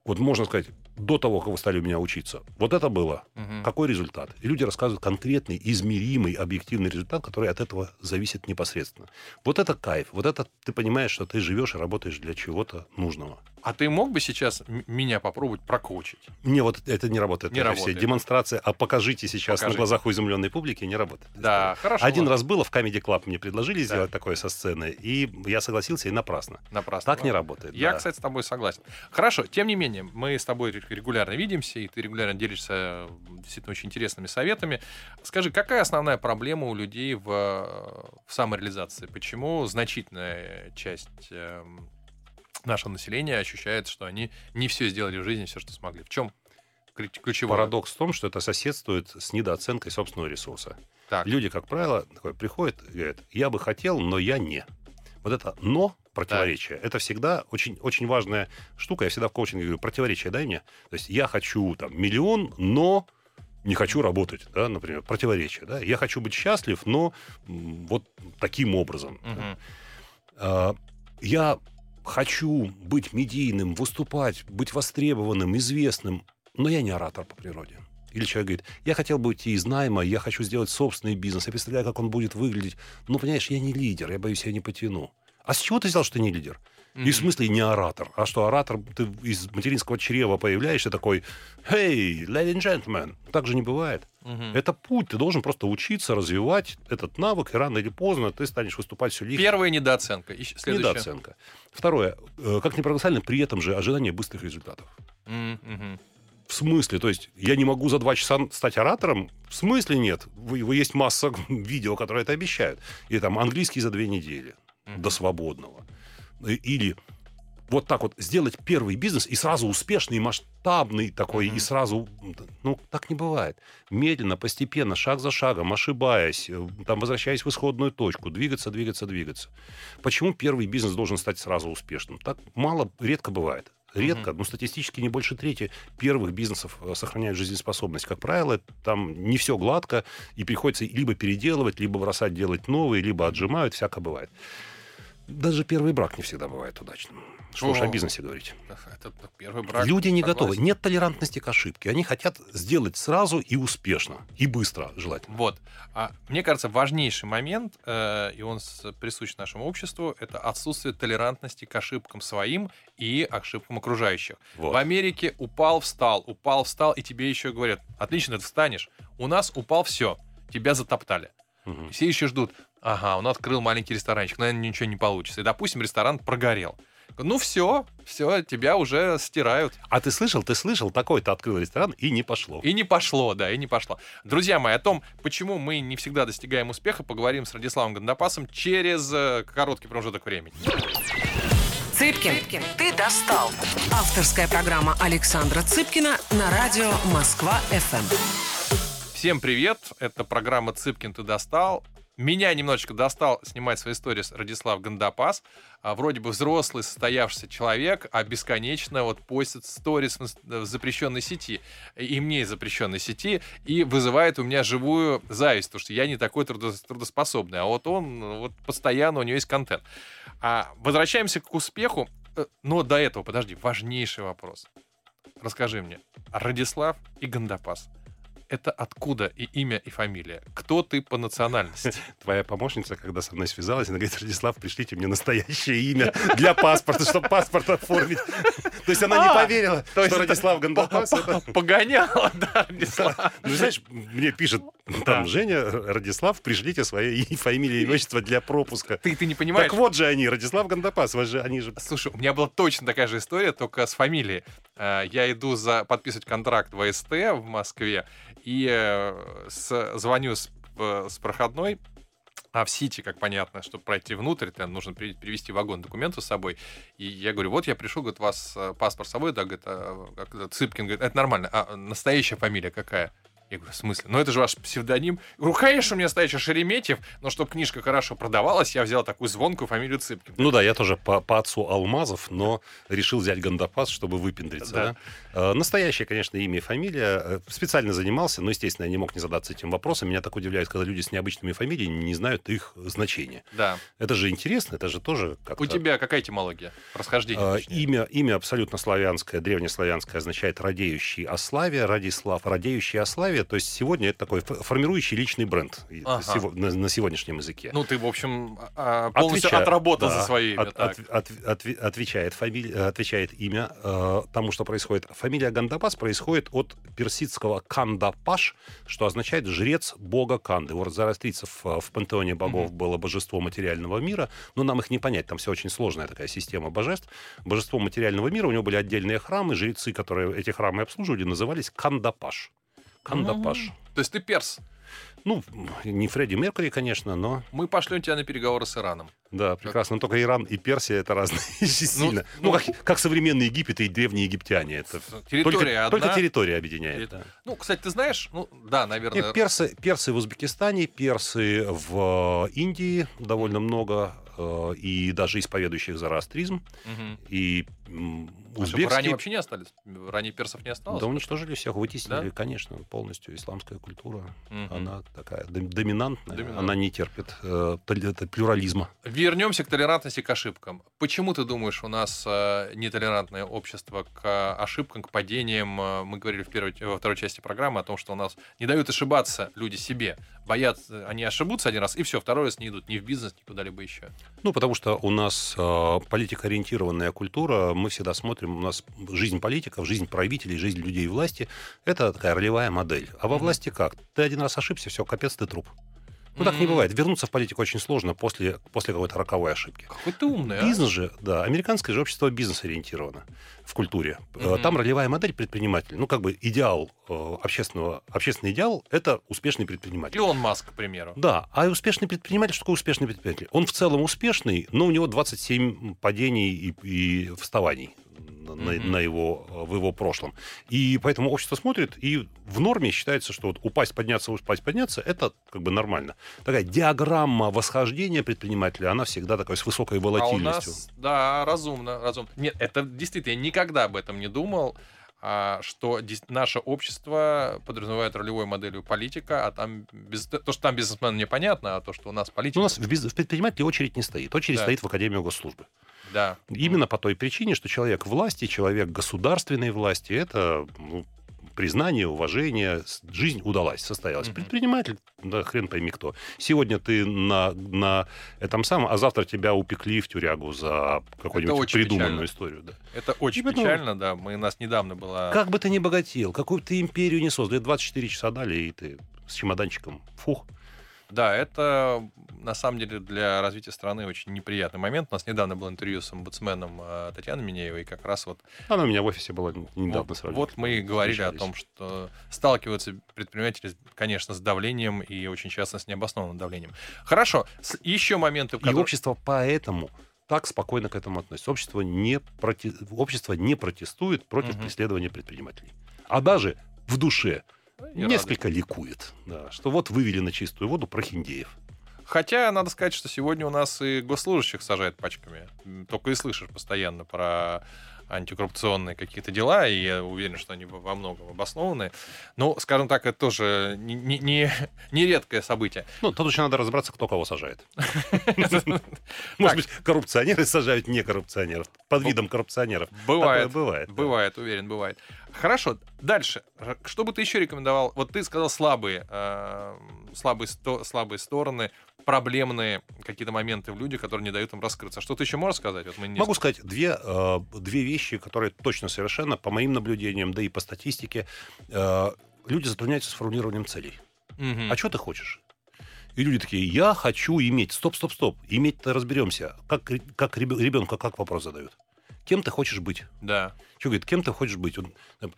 Вот можно сказать, до того, как вы стали у меня учиться. Вот это было. Мгм. Какой результат? И люди рассказывают конкретный, измеримый, объективный результат, который от этого зависит непосредственно. Вот это кайф. Вот это ты понимаешь, что ты живешь и работаешь для чего-то нужного. А ты мог бы сейчас меня попробовать прокоучить? Не, вот это не работает. Не Это работает. Все демонстрация, а покажите сейчас Покажите. на глазах у изумленной публики, не работает. Да, хорошо. Один ладно. раз было, в Comedy Club мне предложили Да. сделать такое со сцены, и я согласился, и напрасно. Напрасно. Так не Ладно. работает. Я, да. кстати, с тобой согласен. Хорошо, тем не менее, мы с тобой ре- регулярно видимся, и ты регулярно делишься действительно очень интересными советами. Скажи, какая основная проблема у людей в, э, в самореализации? Почему значительная часть нашего населения ощущает, что они не все сделали в жизни, все, что смогли? В чем ключевой Парадокс в том, что это соседствует с недооценкой собственного ресурса. Так, Люди, как правило, такое, приходят и говорят, я бы хотел, но я не. Вот это «но» противоречие, это всегда очень, очень важная штука. Я всегда в коучинге говорю, противоречие дай мне. То есть я хочу там миллион, но не хочу работать, да, например, противоречие, да. Я хочу быть счастлив, но вот таким образом. да. Мгм. А, Я хочу быть медийным, выступать, быть востребованным, известным, но я не оратор по природе. Или человек говорит, я хотел бы уйти из найма, я хочу сделать собственный бизнес, я представляю, как он будет выглядеть. Ну, понимаешь, я не лидер, я боюсь, я не потяну. А с чего ты взял, что ты не лидер? И Мгм. в смысле не оратор. А что, оратор, ты из материнского чрева появляешься такой, «Hey, ladies and gentlemen». Так же не бывает. Мгм. Это путь, ты должен просто учиться, развивать этот навык, и рано или поздно ты станешь выступать все легче. Первая недооценка. И следующая. Недооценка. Второе. э, Как ни парадоксально, при этом же ожидание быстрых результатов. Мгм. В смысле? То есть я не могу за два часа стать оратором? В смысле нет? Вы, вы есть масса *laughs* видео, которые это обещают. И там английский за две недели Мгм. до свободного. И- Или вот так вот сделать первый бизнес и сразу успешный, масштабный такой, Мгм. и сразу... Ну, так не бывает. Медленно, постепенно, шаг за шагом, ошибаясь, э, там, возвращаясь в исходную точку, двигаться, двигаться, двигаться. Почему первый бизнес должен стать сразу успешным? Так мало, редко бывает. Редко, но статистически не больше трети первых бизнесов э, сохраняют жизнеспособность. Как правило, там не все гладко, и приходится либо переделывать, либо бросать делать новые, либо отжимают, всякое бывает. Даже первый брак не всегда бывает удачным. Что уж О. бизнесе говорить. Это первый брак. Люди не Согласен. готовы. Нет толерантности к ошибке. Они хотят сделать сразу и успешно. И быстро, желательно. Вот. А мне кажется, важнейший момент, э, и он присущ нашему обществу, это отсутствие толерантности к ошибкам своим и ошибкам окружающих. Вот. В Америке упал, встал, упал, встал, и тебе еще говорят, отлично, ты встанешь. У нас упал все, тебя затоптали. Мгм. Все еще ждут, ага, он открыл маленький ресторанчик, наверное, ничего не получится. И, допустим, ресторан прогорел. Ну все, все, тебя уже стирают. А ты слышал, ты слышал, такой-то открыл ресторан и не пошло. И не пошло, да, и не пошло. Друзья мои, о том, почему мы не всегда достигаем успеха, поговорим с Радиславом Гандапасом через э, короткий промежуток времени. Цыпкин, ты достал. Авторская программа Александра Цыпкина на радио Москва-ФМ. Всем привет, это программа «Цыпкин, ты достал». Меня немножечко достал снимать свои истории Радислав Гандапас. А, вроде бы взрослый, состоявшийся человек, а бесконечно вот постит сторис в запрещенной сети. И мне из запрещенной сети. И вызывает у меня живую зависть, потому что я не такой трудо- трудоспособный. А вот он, вот постоянно у него есть контент. А, возвращаемся к успеху. Э, Но до этого, подожди, важнейший вопрос. расскажи мне, Радислав и Гандапас это откуда и имя, и фамилия? Кто ты по национальности? *laughs* Твоя помощница, когда со мной связалась, она говорит, Радислав, пришлите мне настоящее имя для паспорта, чтобы паспорт оформить. *laughs* То есть она не а, поверила, что Радислав Гандапас... Погоняла, да, Радислав. Ну, знаешь, мне пишет там Женя, Радислав, пришлите свои фамилии и имущество для пропуска. Ты, не понимаешь. Так вот же они, Радислав Гандапас, они же... Слушай, у меня была точно такая же история, только с фамилией. Э, я иду за подписывать контракт в СТ в Москве, и э, с, звоню с, э, с проходной, а в Сити, как понятно, чтобы пройти внутрь, там нужно привезти вагон документов с собой. И я говорю, вот я пришел, говорит, у вас э, паспорт с собой, да, говорит, а, Цыпкин, говорит, это нормально, а настоящая фамилия какая? Я говорю, в смысле? Ну, это же ваш псевдоним. Говорю, конечно, у меня настоящий Шереметьев, но чтобы книжка хорошо продавалась, я взял такую звонкую фамилию Цыпкин. Ну да, я тоже по, по отцу Алмазов, но решил взять Гандапас, чтобы выпендриться. Да. Да? Э, настоящее, конечно, имя и фамилия. Э, специально занимался, но, естественно, я не мог не задаться этим вопросом. Меня так удивляет, когда люди с необычными фамилиями не знают их значения. Да. Это же интересно, это же тоже как-то... У тебя какая этимология? Расхождение? Э, имя, имя абсолютно славянское, древнеславянское, означает «радеющий о славе», «радислав», «радеющий о славе». То есть сегодня это такой формирующий личный бренд ага. на, на сегодняшнем языке. Ну, ты, в общем, а, полностью Отвеча... отработал да, за свои имя. От, от, от, от, отвечает, фамилия, отвечает имя э, тому, что происходит. Фамилия Гандапас происходит от персидского Кандапаш, что означает жрец бога Канды. У зарастрийцев в пантеоне богов mm-hmm. было божество материального мира, но нам их не понять, там все очень сложная такая система божеств. Божество материального мира, у него были отдельные храмы, жрецы, которые эти храмы обслуживали, назывались Кандапаш. Кандапаш. То есть ты перс? Ну, не Фредди Меркури, конечно, но... Мы пошлем тебя на переговоры с Ираном. Да, прекрасно. Но только Иран и Персия это разные *laughs* ну, сильно. Ну, ну как, как современный Египет и древние египтяне. Это территория только, одна. только территория объединяет. Да. Ну, кстати, ты знаешь, ну да, наверное. Нет, персы, персы в Узбекистане, персы в Индии довольно много, э, и даже исповедующих зороастризм. Угу. И узбекские... Ранее вообще не остались? Ранее персов не осталось? Да уничтожили всех, вытеснили, да? конечно, полностью. Исламская культура, угу. она такая доминантная, Доминант. она не терпит э, плюрализма. Вернемся к толерантности к ошибкам. Почему ты думаешь, у нас э, нетолерантное общество к ошибкам, к падениям? Э, мы говорили в первой, во второй части программы о том, что у нас не дают ошибаться люди себе. Боятся, они ошибутся один раз, и все, второй раз не идут ни в бизнес, ни куда-либо еще. Ну, потому что у нас э, политикоориентированная культура, мы всегда смотрим, у нас жизнь политиков, жизнь правителей, жизнь людей власти, это такая ролевая модель. А во власти как? Ты один раз ошибся, все, капец, ты труп. Ну, так не бывает. Вернуться в политику очень сложно после, после какой-то роковой ошибки. Какой ты умный, а? Бизнес а? же, да, американское же общество бизнес-ориентировано в культуре. Mm-hmm. Там ролевая модель предпринимателя. Ну, как бы идеал э, общественного, общественный идеал – это успешный предприниматель. Илон Маск, к примеру. Да, а успешный предприниматель, что такое успешный предприниматель? Он в целом успешный, но у него 27 падений и, и вставаний mm-hmm. на его, в его прошлом. И поэтому общество смотрит, и в норме считается, что вот упасть, подняться, упасть, подняться, это как бы нормально. Такая диаграмма восхождения предпринимателя, она всегда такая с высокой волатильностью. А у нас, да, разумно, разумно. Нет, это действительно, я никогда об этом не думал а, что наше общество подразумевает ролевой моделью политика, а там без, то, что там бизнесмен непонятно, а то, что у нас политика... У нас в, бизнес, в предпринимателе очередь не стоит. Очередь да. стоит в Академию госслужбы. Да. Именно по той причине, что человек власти, человек государственной власти, это ну, признание, уважение, жизнь удалась, состоялась. Mm-hmm. Предприниматель, да хрен пойми кто. Сегодня ты на, на этом самом, а завтра тебя упекли в тюрягу за какую-нибудь придуманную печально. историю. Да. Это очень и печально, да. Мы, у нас недавно была... Как бы ты ни богател, какую бы ты империю не создал, 24 часа дали, и ты с чемоданчиком, фух, да, это на самом деле для развития страны очень неприятный момент. У нас недавно было интервью с омбудсменом э, Татьяной Минеевой, и как раз вот... Она у меня в офисе была недавно вот, сразу. Вот мы и говорили о том, что сталкиваются предприниматели, конечно, с давлением и очень часто с необоснованным давлением. Хорошо, еще моменты... Которые... И общество поэтому так спокойно к этому относится. Общество не, проти... общество не протестует против угу. преследования предпринимателей. А даже в душе не несколько рады. ликует, да, что вот вывели на чистую воду прохиндеев. Хотя, надо сказать, что сегодня у нас и госслужащих сажают пачками. Только и слышишь постоянно про антикоррупционные какие-то дела, и я уверен, что они во многом обоснованы. Но, скажем так, это тоже не, не, не *laughs* редкое событие. Ну, тут еще надо разобраться, кто кого сажает. *laughs* Может быть, коррупционеры сажают не коррупционеров, под видом коррупционеров. Бывает. Бывает. Бывает, уверен, бывает. Хорошо, дальше. Что бы ты еще рекомендовал? Вот ты сказал слабые, э, слабые, сто- слабые стороны, проблемные какие-то моменты в людях, которые не дают им раскрыться. Что ты еще можешь сказать? Вот мы не- Могу сказать две, э, две вещи, которые точно совершенно, по моим наблюдениям, да и по статистике, э, люди затрудняются с формулированием целей. Мгм. А что ты хочешь? И люди такие, я хочу иметь. Стоп, стоп, стоп. Иметь-то разберемся. Как, как ребенка как вопрос задают? Кем ты хочешь быть? Да. Что говорит, кем ты хочешь быть? Он, э,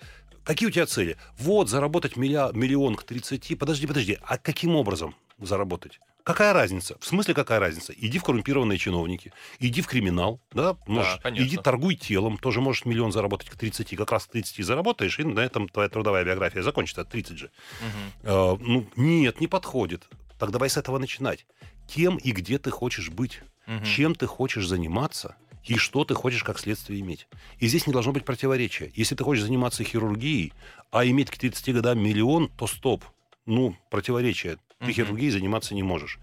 какие у тебя цели? Вот, заработать милля- миллион к 30. Подожди, подожди, а каким образом заработать? Какая разница? В смысле, какая разница? Иди в коррумпированные чиновники, иди в криминал, да, можешь, конечно. иди торгуй телом, тоже можешь миллион заработать к 30, как раз к 30 заработаешь, и на этом твоя трудовая биография закончится, 30 же. Мгм. Э, ну, нет, не подходит. Так давай с этого начинать. Кем и где ты хочешь быть? Мгм. Чем ты хочешь заниматься? И что ты хочешь как следствие иметь? И здесь не должно быть противоречия. Если ты хочешь заниматься хирургией, а иметь к 30 годам миллион, то стоп. Ну, противоречие. Ты Мгм. хирургией заниматься не можешь.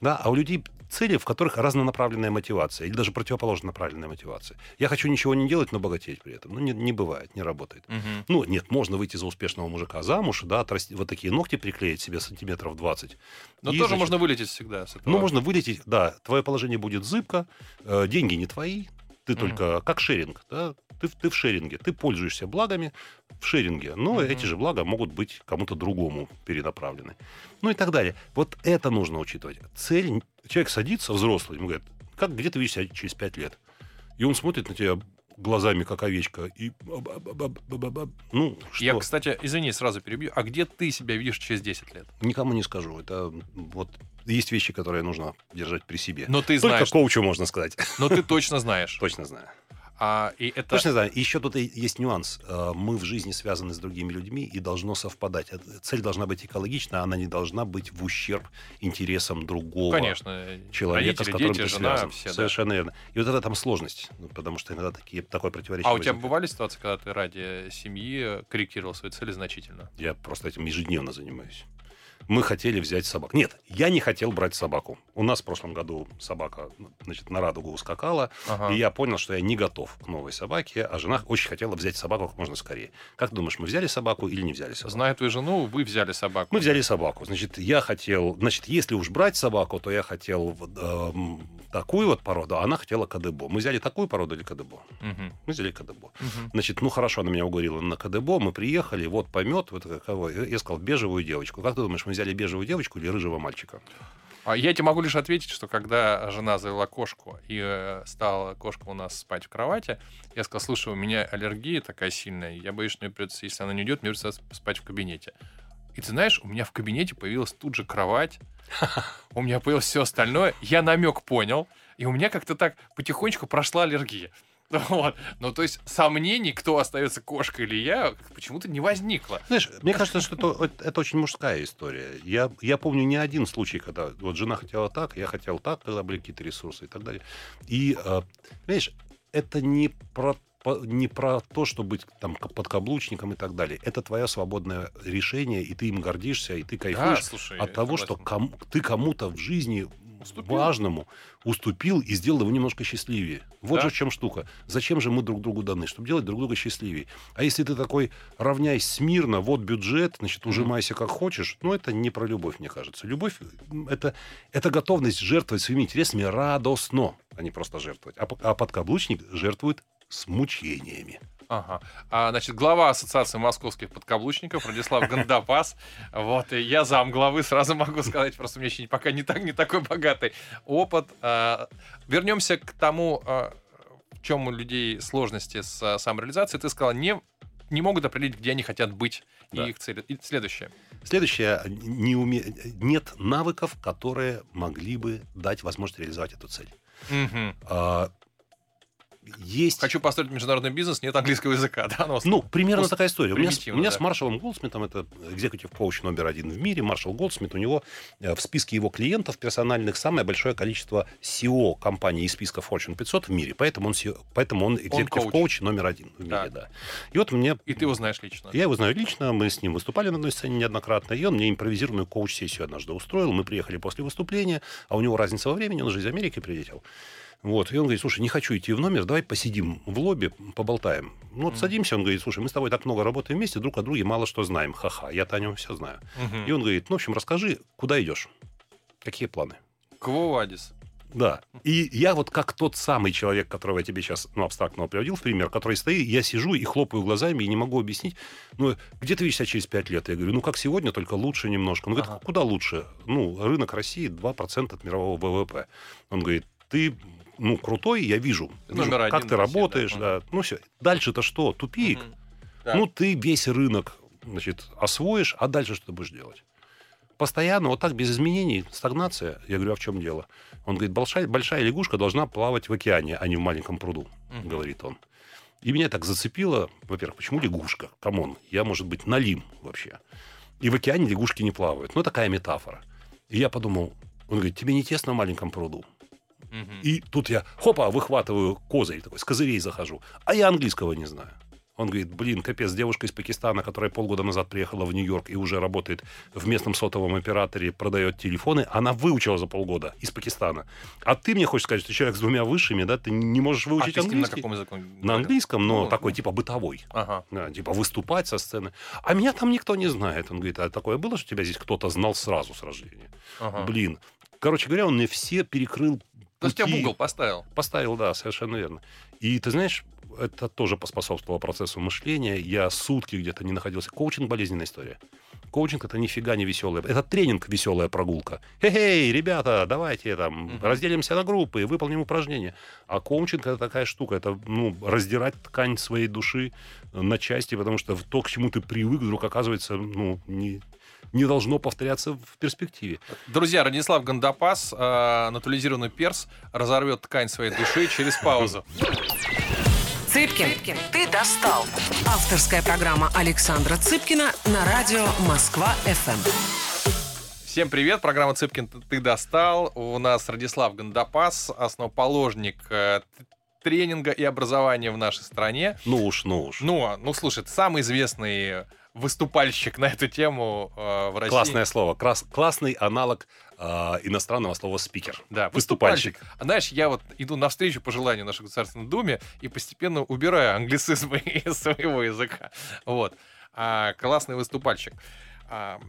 Да, а у людей цели, в которых разнонаправленная мотивация или даже противоположно направленная мотивация. Я хочу ничего не делать, но богатеть при этом. Ну, не, не бывает, не работает. Мгм. Ну, нет, можно выйти за успешного мужика замуж, да, отрасти, вот такие ногти приклеить себе сантиметров 20. Но И, тоже значит, можно вылететь всегда. Ну, можно вылететь, да, твое положение будет зыбко, э, деньги не твои, ты Мгм. только как шеринг, да, ты, в- ты в шеринге, ты пользуешься благами в шеринге, но Мгм. эти же блага могут быть кому-то другому перенаправлены. Ну и так далее. Вот это нужно учитывать. Цель, человек садится, взрослый, ему говорят, как, где ты видишь себя через пять лет? И он смотрит на тебя глазами, как овечка, и... Ну, что? Я, кстати, извини, сразу перебью. А где ты себя видишь через 10 лет? Никому не скажу. Это вот есть вещи, которые нужно держать при себе. Но ты Только знаешь, коучу можно сказать. но ты *laughs* точно знаешь. Точно знаю. А, и это... Точно. И еще тут есть нюанс. Э, Мы в жизни связаны с другими людьми и должно совпадать. Э, Цель должна быть экологична, она не должна быть в ущерб интересам другого Конечно. человека, с родители, которым дети, ты жена, связан. все, да. Совершенно верно. И вот это там сложность, ну, потому что иногда такие, такое противоречие А у тебя возникает. бывали ситуации, когда ты ради семьи корректировал свои цели значительно? Я просто этим ежедневно занимаюсь. Мы хотели взять собак. Нет, я не хотел брать собаку. У нас в прошлом году собака значит, на радугу ускакала, Ага. и я понял, что я не готов к новой собаке, а жена очень хотела взять собаку как можно скорее. Как думаешь, мы взяли собаку или не взяли собаку? Зная твою жену, вы взяли собаку. Мы взяли собаку. Значит, я хотел... Значит, если уж брать собаку, то я хотел эм, такую вот породу, а она хотела кадебо. Мы взяли такую породу или кадебо? Мгм. Мы взяли кадебо. Мгм. Значит, ну хорошо, она меня уговорила на КДБ, мы приехали, вот помет, вот какого. Я сказал, бежевую девочку. Как ты думаешь, мы взяли бежевую девочку или рыжего мальчика? А я тебе могу лишь ответить, что когда жена завела кошку и э, стала кошка у нас спать в кровати, я сказал, слушай, у меня аллергия такая сильная, я боюсь, что мне придется, если она не идет, мне придется спать в кабинете. И ты знаешь, у меня в кабинете появилась тут же кровать, у меня появилось все остальное, я намек понял, и у меня как-то так потихонечку прошла аллергия. *laughs* Вот. Ну, то есть сомнений, кто остается кошкой или я, почему-то не возникло. Знаешь, мне кажется, что это, это очень мужская история. Я, я помню не один случай, когда вот жена хотела так, я хотел так, когда были какие-то ресурсы и так далее. И, э, понимаешь, это не про не про то, что быть там подкаблучником и так далее. Это твое свободное решение, и ты им гордишься, и ты кайфуешь Да, слушай, от того, что согласен. кому- ты кому-то в жизни Уступил. важному уступил и сделал его немножко счастливее. Вот Да. же в чем штука. Зачем же мы друг другу даны? Чтобы делать друг друга счастливее. А если ты такой равняйся смирно, вот бюджет, значит, ужимайся как хочешь, ну, это не про любовь, мне кажется. Любовь это, это готовность жертвовать своими интересами радостно, а не просто жертвовать. А, а подкаблучник жертвует с мучениями. Ага. А, значит, глава Ассоциации московских подкаблучников Владислав Гандапас. Вот, и я зам главы, сразу могу сказать, просто у меня еще пока не, так, не такой богатый опыт. А, Вернемся к тому, а, в чем у людей сложности с а, самореализацией. Ты сказал, не, не могут определить, где они хотят быть Да. и их цели. И следующее. Следующее. Не уме... Нет навыков, которые могли бы дать возможность реализовать эту цель. Мгм. А, Есть... Хочу построить международный бизнес, нет английского языка. Да? Ну, Ну, примерно Просто такая история. У меня, с- примитивно, у меня да. с Маршалом Голдсмитом, это executive coach номер один в мире, Маршал Голдсмит, у него э, в списке его клиентов персональных самое большое количество CEO компаний из списка Fortune 500 в мире. Поэтому он, CEO поэтому он executive coach. номер один в мире, Так. да. И вот мне... и ты его знаешь лично. Я его знаю лично, мы с ним выступали на одной сцене неоднократно, и он мне импровизированную коуч-сессию однажды устроил. Мы приехали после выступления, а у него разница во времени, он же из Америки прилетел. Вот. И он говорит, слушай, не хочу идти в номер, давай посидим в лобби, поболтаем. Ну, вот садимся, он говорит, слушай, мы с тобой так много работаем вместе, друг о друге мало что знаем. Ха-ха, я-то о нем все знаю. Мгм. И он говорит, ну, в общем, расскажи, куда идешь? Какие планы? Кво Адис. Да. И я вот как тот самый человек, которого я тебе сейчас, ну, абстрактно приводил в пример, который стоит, я сижу и хлопаю глазами и не могу объяснить, ну, где ты видишь себя через пять лет? Я говорю, ну, как сегодня, только лучше немножко. Он говорит, Ага. куда лучше? Ну, рынок России 2% от мирового ВВП. Он говорит, ты, ну, крутой, я вижу. Вижу, Номер как ты России, да. работаешь, да. Ну, все. Дальше-то что? Тупик. Мгм. Так. Ну, ты весь рынок, значит, освоишь, а дальше что ты будешь делать? Постоянно, вот так, без изменений, стагнация. Я говорю, а в чем дело? Он говорит, большая, большая лягушка должна плавать в океане, а не в маленьком пруду, Мгм. говорит он. И меня так зацепило, во-первых, почему лягушка? Come on, я, может быть, налим вообще. И в океане лягушки не плавают. Ну, такая метафора. И я подумал, он говорит, тебе не тесно в маленьком пруду? Мгм. И тут я, хопа, выхватываю козырь такой, с козырей захожу. А я английского не знаю. Он говорит, блин, капец, девушка из Пакистана, которая полгода назад приехала в Нью-Йорк и уже работает в местном сотовом операторе, продает телефоны, она выучила за полгода из Пакистана. А ты мне хочешь сказать, что человек с двумя высшими, да, ты не можешь А выучить с ним на английский? каком языке? На английском, но Ну, такой ну. типа бытовой. Ага. Да, типа выступать со сцены. А меня там никто не знает. Он говорит, а такое было, что тебя здесь кто-то знал сразу с рождения? ага. Блин. Короче говоря, он мне все перекрыл То есть тебя в пути. угол поставил. Поставил, да, совершенно верно. И ты знаешь, это тоже поспособствовало процессу мышления. Я сутки где-то не находился. Коучинг – болезненная история. Коучинг – это нифига не веселая. Это тренинг – веселая прогулка. Хе-хей, ребята, давайте там Мгм. разделимся на группы выполним упражнения. А коучинг – это такая штука. Это ну, раздирать ткань своей души на части, потому что то, к чему ты привык, вдруг оказывается ну, не, не должно повторяться в перспективе. Друзья, Радислав Гандапас, э, натурализированный перс, разорвет ткань своей души через паузу. Цыпкин, ты достал. Авторская программа Александра Цыпкина на радио Москва-ФМ. Всем привет, программа Цыпкин ты достал. У нас Радислав Гандапас, основоположник э, тренинга и образования в нашей стране. Ну уж, ну уж. Ну, а, ну слушай, это самый известный выступальщик на эту тему э, в России. Классное слово. Крас- классный аналог а, иностранного слова спикер. Да, Выступальщик. выступальщик. А знаешь, я вот иду навстречу пожеланию нашей Государственной Думе и постепенно убираю англицизмы *laughs* из своего языка. Вот. А, классный выступальщик. А,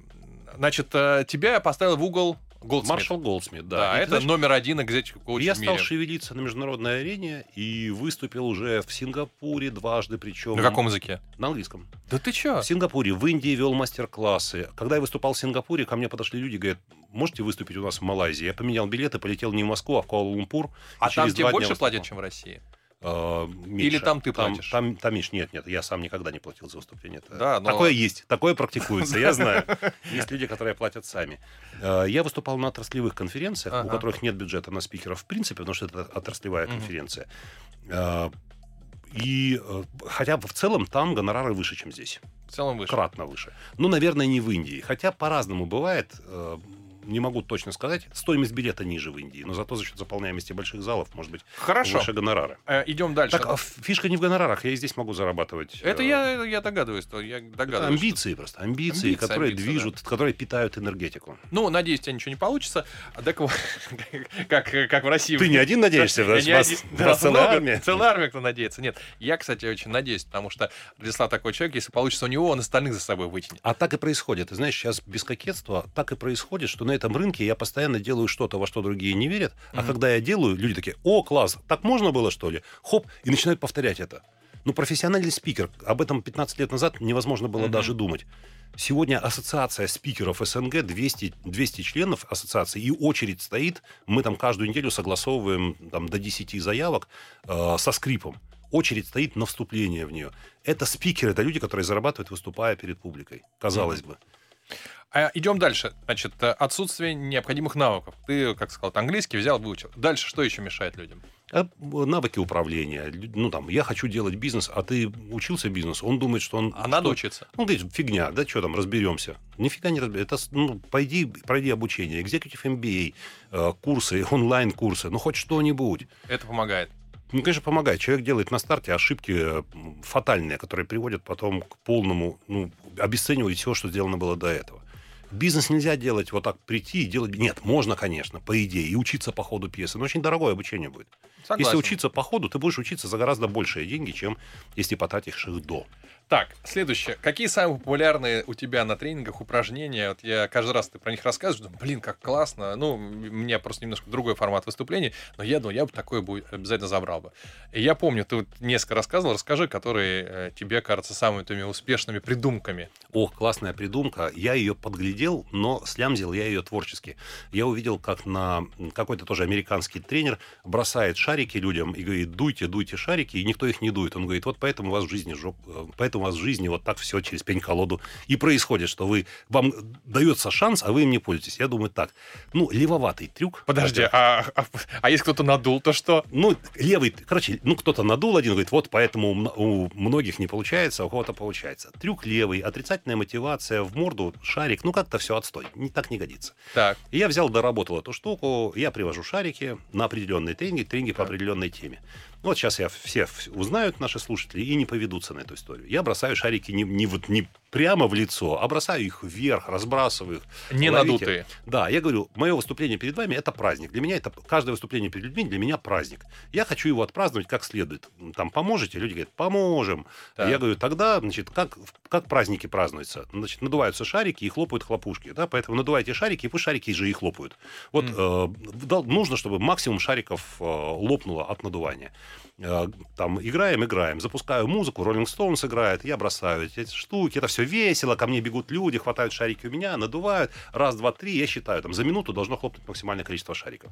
значит, э, тебя я поставил в угол Голдсмит. Маршал Голдсмит, да. Да, И это знаешь, номер один executive coach Я в стал мире. шевелиться на международной арене и выступил уже в Сингапуре дважды, причем... На каком языке? На английском. Да ты чё? В Сингапуре, в Индии вел мастер-классы. Когда я выступал в Сингапуре, ко мне подошли люди говорят, можете выступить у нас в Малайзии? Я поменял билеты, полетел не в Москву, а в Куала-Лумпур. А там тебе больше платят, чем в России? А, меньше. Или там ты Там, платишь? там, там меньше. Нет, нет, я сам никогда не платил за выступление. Да, но- Такое есть, такое практикуется, я знаю. Есть люди, которые платят сами. А, Я выступал на отраслевых конференциях, у которых нет бюджета на спикеров в принципе, потому что это отраслевая конференция. А, И э, хотя в целом там гонорары выше, чем здесь. В целом выше. Кратно выше. Ну, наверное, не в Индии. Хотя по-разному бывает. Не могу точно сказать. Стоимость билета ниже в Индии. Но зато за счет заполняемости больших залов, может быть, Хорошо. выше гонорары. Э, идем дальше. Так, а фишка не в гонорарах. Я и здесь могу зарабатывать. Это э, я, я догадываюсь, то я это догадываюсь. что- амбиции просто. Амбиции, Амбиции, которые амбиции, движут, которые питают энергетику. Ну, надеюсь, у тебя ничего не получится. А Так *laughs* как, как в России. Ты не один надеешься? Я не один. Да, целая армия. *laughs* Целая армия, кто надеется. Нет, я, кстати, очень надеюсь, потому что Радислав такой человек, если получится у него, он остальных за собой вытянет. А так и происходит. Ты знаешь, сейчас без кокетства так и происходит, что на этом рынке я постоянно делаю что-то, во что другие не верят. А Мгм. когда я делаю, люди такие, о, класс, так можно было, что ли? Хоп, и начинают повторять это. Ну, профессиональный спикер, об этом 15 лет назад невозможно было Мгм. даже думать. Сегодня ассоциация спикеров СНГ, 200, 200 членов ассоциации, и очередь стоит. Мы там каждую неделю согласовываем там, до 10 заявок э, со скрипом. Очередь стоит на вступление в нее. Это спикеры, это люди, которые зарабатывают, выступая перед публикой. Казалось бы. А идем дальше. Значит, э, отсутствие необходимых навыков. Ты, как сказал, английский взял, выучил. Дальше что еще мешает людям? А, навыки управления. Ну, там, я хочу делать бизнес, а ты учился бизнесу, он думает, что он... А надо что- учиться. Он говорит, фигня, да что там, разберемся. Нифига не разберемся. Это, ну, пойди, пройди обучение. Executive MBA, э, курсы, *laughs* онлайн-курсы, ну, хоть что-нибудь. Это помогает. Ну, конечно, помогает. Человек делает на старте ошибки э, фатальные, которые приводят потом к полному ну, обесцениванию всего, что сделано было до этого. Бизнес нельзя делать вот так прийти и делать... Нет, можно, конечно, по идее, и учиться по ходу пьесы, но очень дорогое обучение будет. Согласен. Если учиться по ходу, ты будешь учиться за гораздо большие деньги, чем если потратишь их до. Так, следующее. Какие самые популярные у тебя на тренингах упражнения? Вот я каждый раз ты про них рассказываешь, думаю, блин, как классно. Ну, у меня просто немножко другой формат выступлений, но я думаю, я бы такое бы обязательно забрал бы. И я помню, ты вот несколько рассказывал, расскажи, которые э, тебе кажутся самыми успешными придумками. Ох, классная придумка. Я ее подглядел, но слямзил я ее творчески. Я увидел, как на какой-то тоже американский тренер бросает шарики людям и говорит, дуйте, дуйте шарики, и никто их не дует. Он говорит, вот поэтому у вас в жизни жоп... э, поэтому у вас в жизни вот так все через пень-колоду и происходит, что вы вам дается шанс, а вы им не пользуетесь. Я думаю, так, ну, левоватый трюк. Подожди, а, а, а если кто-то надул, то что? Ну, левый, короче, ну, кто-то надул один, говорит, вот поэтому у многих не получается, у кого-то получается. Трюк левый, отрицательная мотивация, в морду шарик, ну, как-то все отстой, не, так не годится. Так. И я взял, доработал эту штуку, я привожу шарики на определенные тренинги, тренинги по определенной теме. Ну, вот сейчас я все узнают, наши слушатели, и не поведутся на эту историю. Я бросаю шарики не, не, вот, не прямо в лицо, а бросаю их вверх, разбрасываю их. Не ловите. надутые. Да, я говорю, мое выступление перед вами – это праздник. Для меня это, каждое выступление перед людьми для меня праздник. Я хочу его отпраздновать как следует. Там, поможете? Люди говорят, поможем. Так. Я говорю, тогда, значит, как, как праздники празднуются? Значит, надуваются шарики и хлопают хлопушки. Да? Поэтому надувайте шарики, и пусть шарики же и хлопают. Вот э, дал- нужно, чтобы максимум шариков э, лопнуло от надувания. Э, Там играем, играем. Запускаю музыку, Rolling Stones играет, я бросаю эти штуки. Это все весело, ко мне бегут люди, хватают шарики у меня, надувают. Раз, два, три, я считаю, там за минуту должно хлопнуть максимальное количество шариков.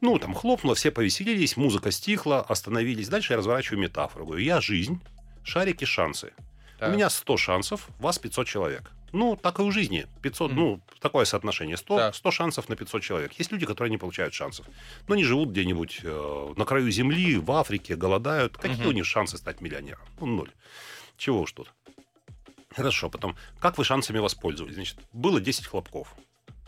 Ну, там хлопнуло, все повеселились, музыка стихла, остановились. Дальше я разворачиваю метафору. Говорю, я жизнь, шарики, шансы. Так. У меня 100 шансов, вас 500 человек. Ну, так и у жизни. 500, Мгм. ну, такое соотношение. 100, Так. 100 шансов на 500 человек. Есть люди, которые не получают шансов. Но они живут где-нибудь э, на краю земли, в Африке, голодают. Какие Мгм. у них шансы стать миллионером? Ну, ноль. Чего уж тут. Хорошо, потом, как вы шансами воспользовались? Значит, было 10 хлопков.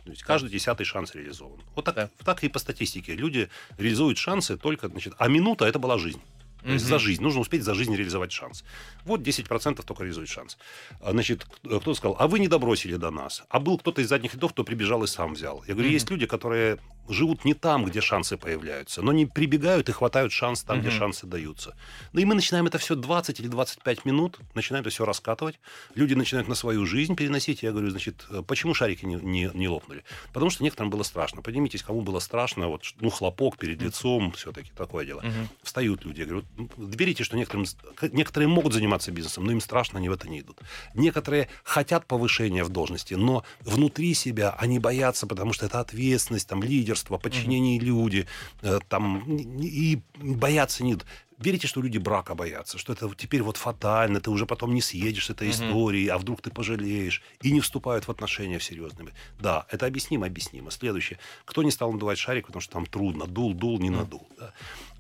То есть каждый десятый шанс реализован. Вот так, Да. так и по статистике. Люди реализуют шансы только, значит, а минута это была жизнь. То есть за жизнь. Нужно успеть за жизнь реализовать шанс. Вот 10% только реализует шанс. А, Значит, кто-то сказал, а вы не добросили до нас. А был кто-то из задних рядов, кто прибежал и сам взял. Я говорю, есть люди, которые живут не там, где шансы появляются, но не прибегают и хватают шанс там, где Мгм. шансы даются. Ну и мы начинаем это все 20 или 25 минут, начинаем это все раскатывать. Люди начинают на свою жизнь переносить. Я говорю, значит, э, почему шарики не, не, не лопнули? Потому что некоторым было страшно. Поднимитесь, кому было страшно, вот, ну, хлопок перед лицом, все-таки такое дело. Мгм. Встают люди. Я говорю, «Ну, верите, что некоторым, некоторые могут заниматься бизнесом, но им страшно, они в это не идут. Некоторые хотят повышения в должности, но внутри себя они боятся, потому что это ответственность, там, лидерство, подчинение люди, э, там, и и боятся не идут. Верите, что люди брака боятся, что это теперь вот фатально, ты уже потом не съедешь с этой Мгм. истории, а вдруг ты пожалеешь, и не вступают в отношения серьезные. Да, это объяснимо, объяснимо. Следующее. Кто не стал надувать шарик, потому что там трудно, дул, дул, не надул. да.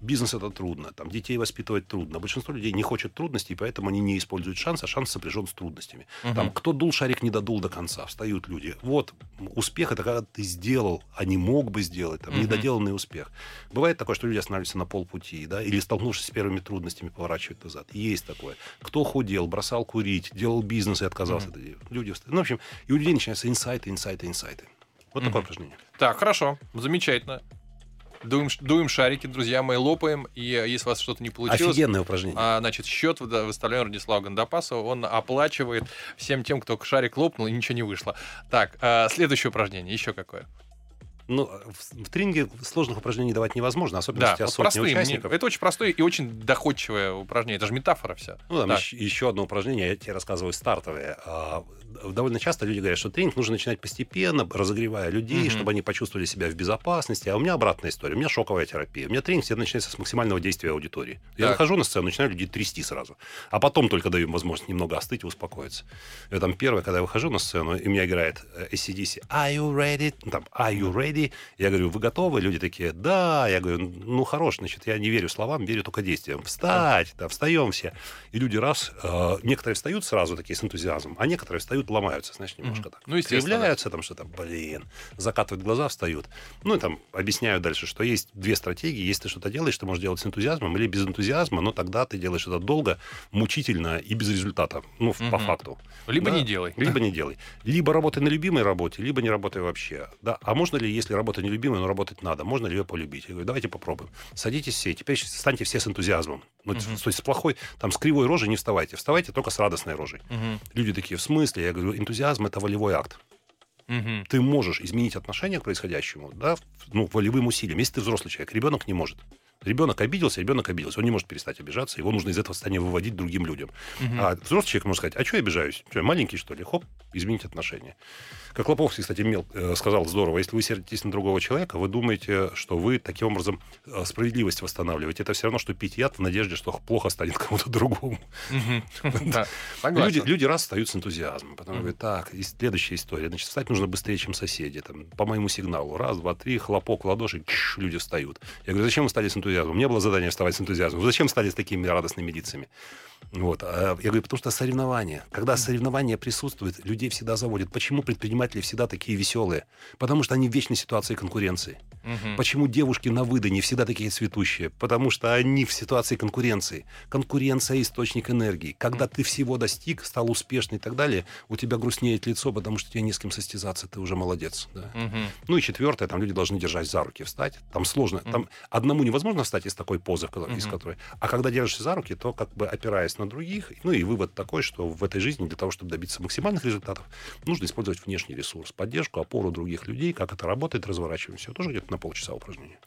Бизнес это трудно, там детей воспитывать трудно. Большинство людей не хочет трудностей, поэтому они не используют шанс, а шанс сопряжен с трудностями. Мгм. Там кто дул шарик, не додул до конца. Встают люди. Вот успех это когда ты сделал, а не мог бы сделать, там, Мгм. недоделанный успех. Бывает такое, что люди останавливаются на полпути, да, или столкнувшись с первыми трудностями, поворачивают назад. Есть такое. Кто худел, бросал курить, делал бизнес и отказался Мгм. от этого. Люди, встают. ну, в общем, и у людей начинаются инсайты, инсайты, инсайты. Вот такое Мгм. упражнение. Так, хорошо, замечательно. Дуем, дуем шарики, друзья мои, лопаем. И э, если у вас что-то не получилось, Офигенное упражнение. а, значит, счет выставляем Радиславу Гандапасову. Он оплачивает всем тем, кто шарик лопнул, и ничего не вышло. Так, а, следующее упражнение. Еще какое? Ну, в, в тренинге сложных упражнений давать невозможно, особенно Да, если у тебя вот сотни простые. мне- участников. Это очень простое и очень доходчивое упражнение. Это же метафора вся. Ну, там Так. еще, еще одно упражнение, я тебе рассказываю, стартовое. Довольно часто люди говорят, что тренинг нужно начинать постепенно, разогревая людей, Мгм. чтобы они почувствовали себя в безопасности. А у меня обратная история. У меня шоковая терапия. У меня тренинг всегда начинается с максимального действия аудитории. Я Так. выхожу на сцену, начинаю людей трясти сразу. А потом только даю им возможность немного остыть и успокоиться. И там первое, когда я выхожу на сцену, и меня играет э, ACDC, are you ready? Ну, Там, are you ready? Я говорю, вы готовы? Люди такие, да. Я говорю, ну, хорош, значит, я не верю словам, верю только действиям. Встать, да, встаем все. И люди раз, э, некоторые встают сразу такие с энтузиазмом, а некоторые встают падают, ломаются, знаешь, немножко Мгм. так. Ну. Кривляются там что-то, блин, закатывают глаза, встают. Ну, и там объясняют дальше, что есть две стратегии. Если ты что-то делаешь, ты можешь делать с энтузиазмом или без энтузиазма, но тогда ты делаешь это долго, мучительно и без результата. Ну, в- по факту. Либо Да. не делай. Либо не делай. Либо работай на любимой работе, либо не работай вообще. Да. А можно ли, если работа нелюбимая, но работать надо, можно ли ее полюбить? Я говорю, давайте попробуем. Садитесь все, теперь станьте все с энтузиазмом. Ну, Мгм. То есть с плохой, там, с кривой рожей не вставайте. Вставайте только с радостной рожей. Мгм. Люди такие, в смысле? Я говорю, энтузиазм – это волевой акт. Мгм. Ты можешь изменить отношение к происходящему, да, ну, волевым усилием. Если ты взрослый человек, ребенок не может. Ребенок обиделся, ребенок обиделся. Он не может перестать обижаться, его нужно из этого состояния выводить другим людям. Мгм. А взрослый человек может сказать, а что я обижаюсь? Что, я маленький, что ли? Хоп, изменить отношения. Как Лоповский, кстати, мел, э, сказал здорово, если вы сердитесь на другого человека, вы думаете, что вы таким образом э, справедливость восстанавливаете. Это все равно, что пить яд в надежде, что плохо станет кому-то другому. Люди, раз встают с энтузиазмом. Потом говорят, так, и следующая история. Значит, встать нужно быстрее, чем соседи. По моему сигналу. Раз, два, три, хлопок ладоши, люди встают. Я говорю, зачем вы стали с энтузиазмом? У меня было задание вставать с энтузиазмом. Зачем стали с такими радостными лицами? Вот. А Я говорю, потому что соревнования. Когда соревнования присутствуют, людей всегда заводят. Почему предприниматели всегда такие веселые? Потому что они в вечной ситуации конкуренции. Мгм. Почему девушки на выдане всегда такие цветущие? Потому что они в ситуации конкуренции. Конкуренция – источник энергии. Когда ты всего достиг, стал успешный и так далее, у тебя грустнеет лицо, потому что тебе не с кем состязаться, ты уже молодец. да. Мгм. Ну и четвертое, там люди должны держать за руки, встать. Там сложно. Там одному невозможно встать из такой позы, из которой. А когда держишься за руки, то как бы опираясь на других. Ну и вывод такой, что в этой жизни для того, чтобы добиться максимальных результатов, нужно использовать внешний ресурс, поддержку, опору других людей. Как это работает, разворачиваем все. Тоже где-то на полчаса упражнение.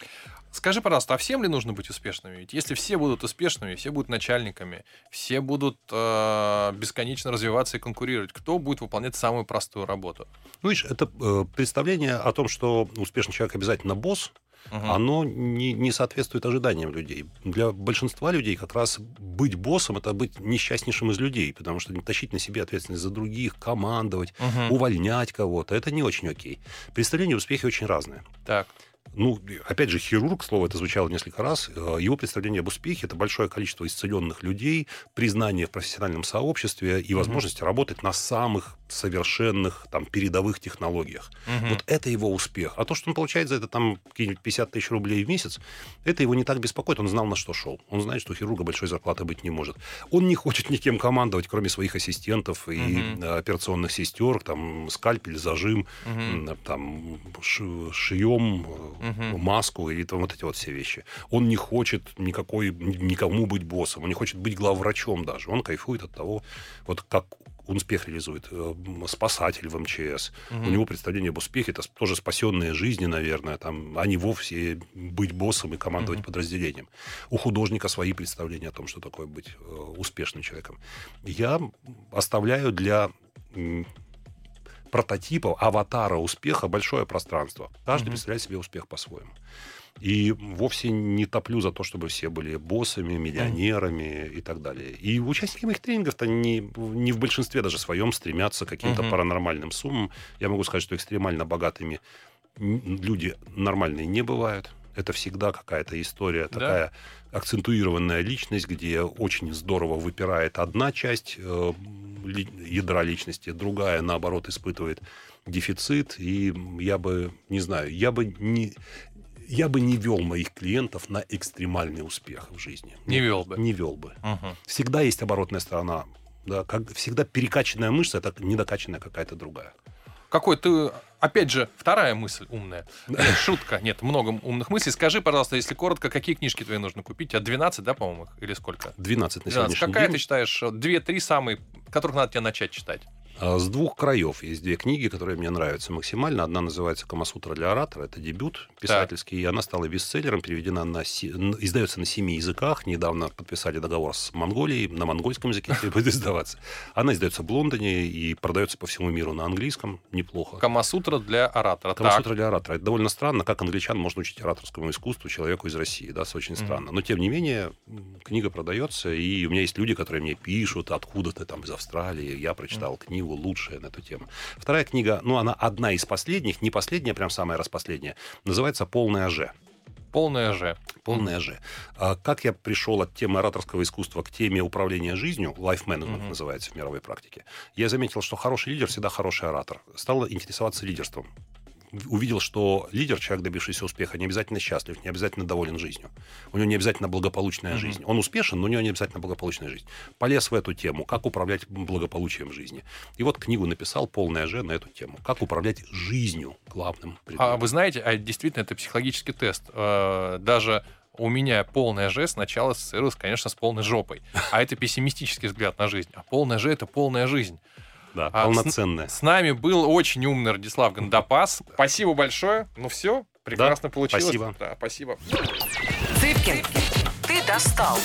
Скажи, пожалуйста, а всем ли нужно быть успешными? Ведь если все будут успешными, все будут начальниками, все будут э, бесконечно развиваться и конкурировать, кто будет выполнять самую простую работу? Ну, видишь, это э, представление о том, что успешный человек обязательно босс, Мгм. оно не, не соответствует ожиданиям людей. Для большинства людей как раз быть боссом – это быть несчастнейшим из людей, потому что тащить на себе ответственность за других, командовать, Мгм. увольнять кого-то – это не очень окей. Представления о успехе очень разные. Так. Ну, опять же, хирург, слово это звучало несколько раз, э, его представление об успехе – это большое количество исцеленных людей, признание в профессиональном сообществе и возможность работать на самых совершенных, там, передовых технологиях. Мгм. Вот это его успех. А то, что он получает за это там какие-нибудь 50 тысяч рублей в месяц, это его не так беспокоит. Он знал, на что шел. Он знает, что хирурга большой зарплаты быть не может. Он не хочет никем командовать, кроме своих ассистентов и э, операционных сестер, там, скальпель, зажим, м, там, шьем Мгм. маску или там вот эти вот все вещи. Он не хочет никакой, никому быть боссом. Он не хочет быть главврачом даже. Он кайфует от того, вот как он успех реализует. Э, Спасатель в МЧС. Мгм. У него представление об успехе это тоже спасенные жизни, наверное, там, а не вовсе быть боссом и командовать Мгм. подразделением. У художника свои представления о том, что такое быть э, успешным человеком. Я оставляю для прототипов, аватара успеха большое пространство. Каждый Мгм. представляет себе успех по-своему. И вовсе не топлю за то, чтобы все были боссами, миллионерами и так далее. И участники моих тренингов-то не, не в большинстве даже своем стремятся к каким-то Мгм. паранормальным суммам. Я могу сказать, что экстремально богатыми люди нормальные не бывают. Это всегда какая-то история Да. такая акцентуированная личность, где очень здорово выпирает одна часть э, ядра личности, другая, наоборот, испытывает дефицит. И я бы, не знаю, я бы не, я бы не вел моих клиентов на экстремальный успех в жизни. Не Мне вел бы. Не вел бы. Мгм. Всегда есть оборотная сторона. Да, как, всегда перекачанная мышца это недокачанная какая-то другая. Какой ты... Опять же, вторая мысль умная. Нет, шутка. Нет, много умных мыслей. Скажи, пожалуйста, если коротко, какие книжки твои нужно купить? А 12, да, по-моему, или сколько? 12 на 12. сегодняшний Какая день. ты считаешь, э, две-три самые, которых надо тебе начать читать? А, С двух краев есть две книги, которые мне нравятся максимально. Одна называется «Камасутра для оратора». Это дебют писательский. И она стала бестселлером, переведена на... Издается на семи языках. Недавно подписали договор с Монголией. На монгольском языке будет издаваться. Она издается в Лондоне и продается по всему миру на английском. Неплохо. Камасутра для оратора. Так. Камасутра для оратора. Это довольно странно, как англичан можно учить ораторскому искусству человеку из России. Да, это очень странно. Но, тем не менее, книга продается, и у меня есть люди, которые мне пишут, откуда ты там из Австралии. Я прочитал книгу лучшая на эту тему. Вторая книга, ну, она одна из последних, не последняя, прям самая распоследняя, называется «Полная Ж». полное же. Полное же. А как я пришел от темы ораторского искусства к теме управления жизнью, life management mm-hmm. называется в мировой практике, я заметил, что хороший лидер всегда хороший оратор. Стал интересоваться лидерством увидел, что лидер, человек, добившийся успеха, не обязательно счастлив, не обязательно доволен жизнью. У него не обязательно благополучная mm-hmm. жизнь. Он успешен, но у него не обязательно благополучная жизнь. Полез в эту тему, как управлять благополучием жизни. И вот книгу написал «Полная же» на эту тему. Как управлять жизнью главным предметом. А вы знаете, а действительно это психологический тест. Э, даже у меня полная Ж сначала ассоциировалась, конечно, с полной жопой. А это пессимистический взгляд на жизнь. А полная Ж — это полная жизнь. Да, а полноценная. С, с нами был очень умный Радислав Гандапас. Спасибо большое. Ну все, прекрасно да, получилось. Спасибо. Да, спасибо. Цыпкин, ты достал.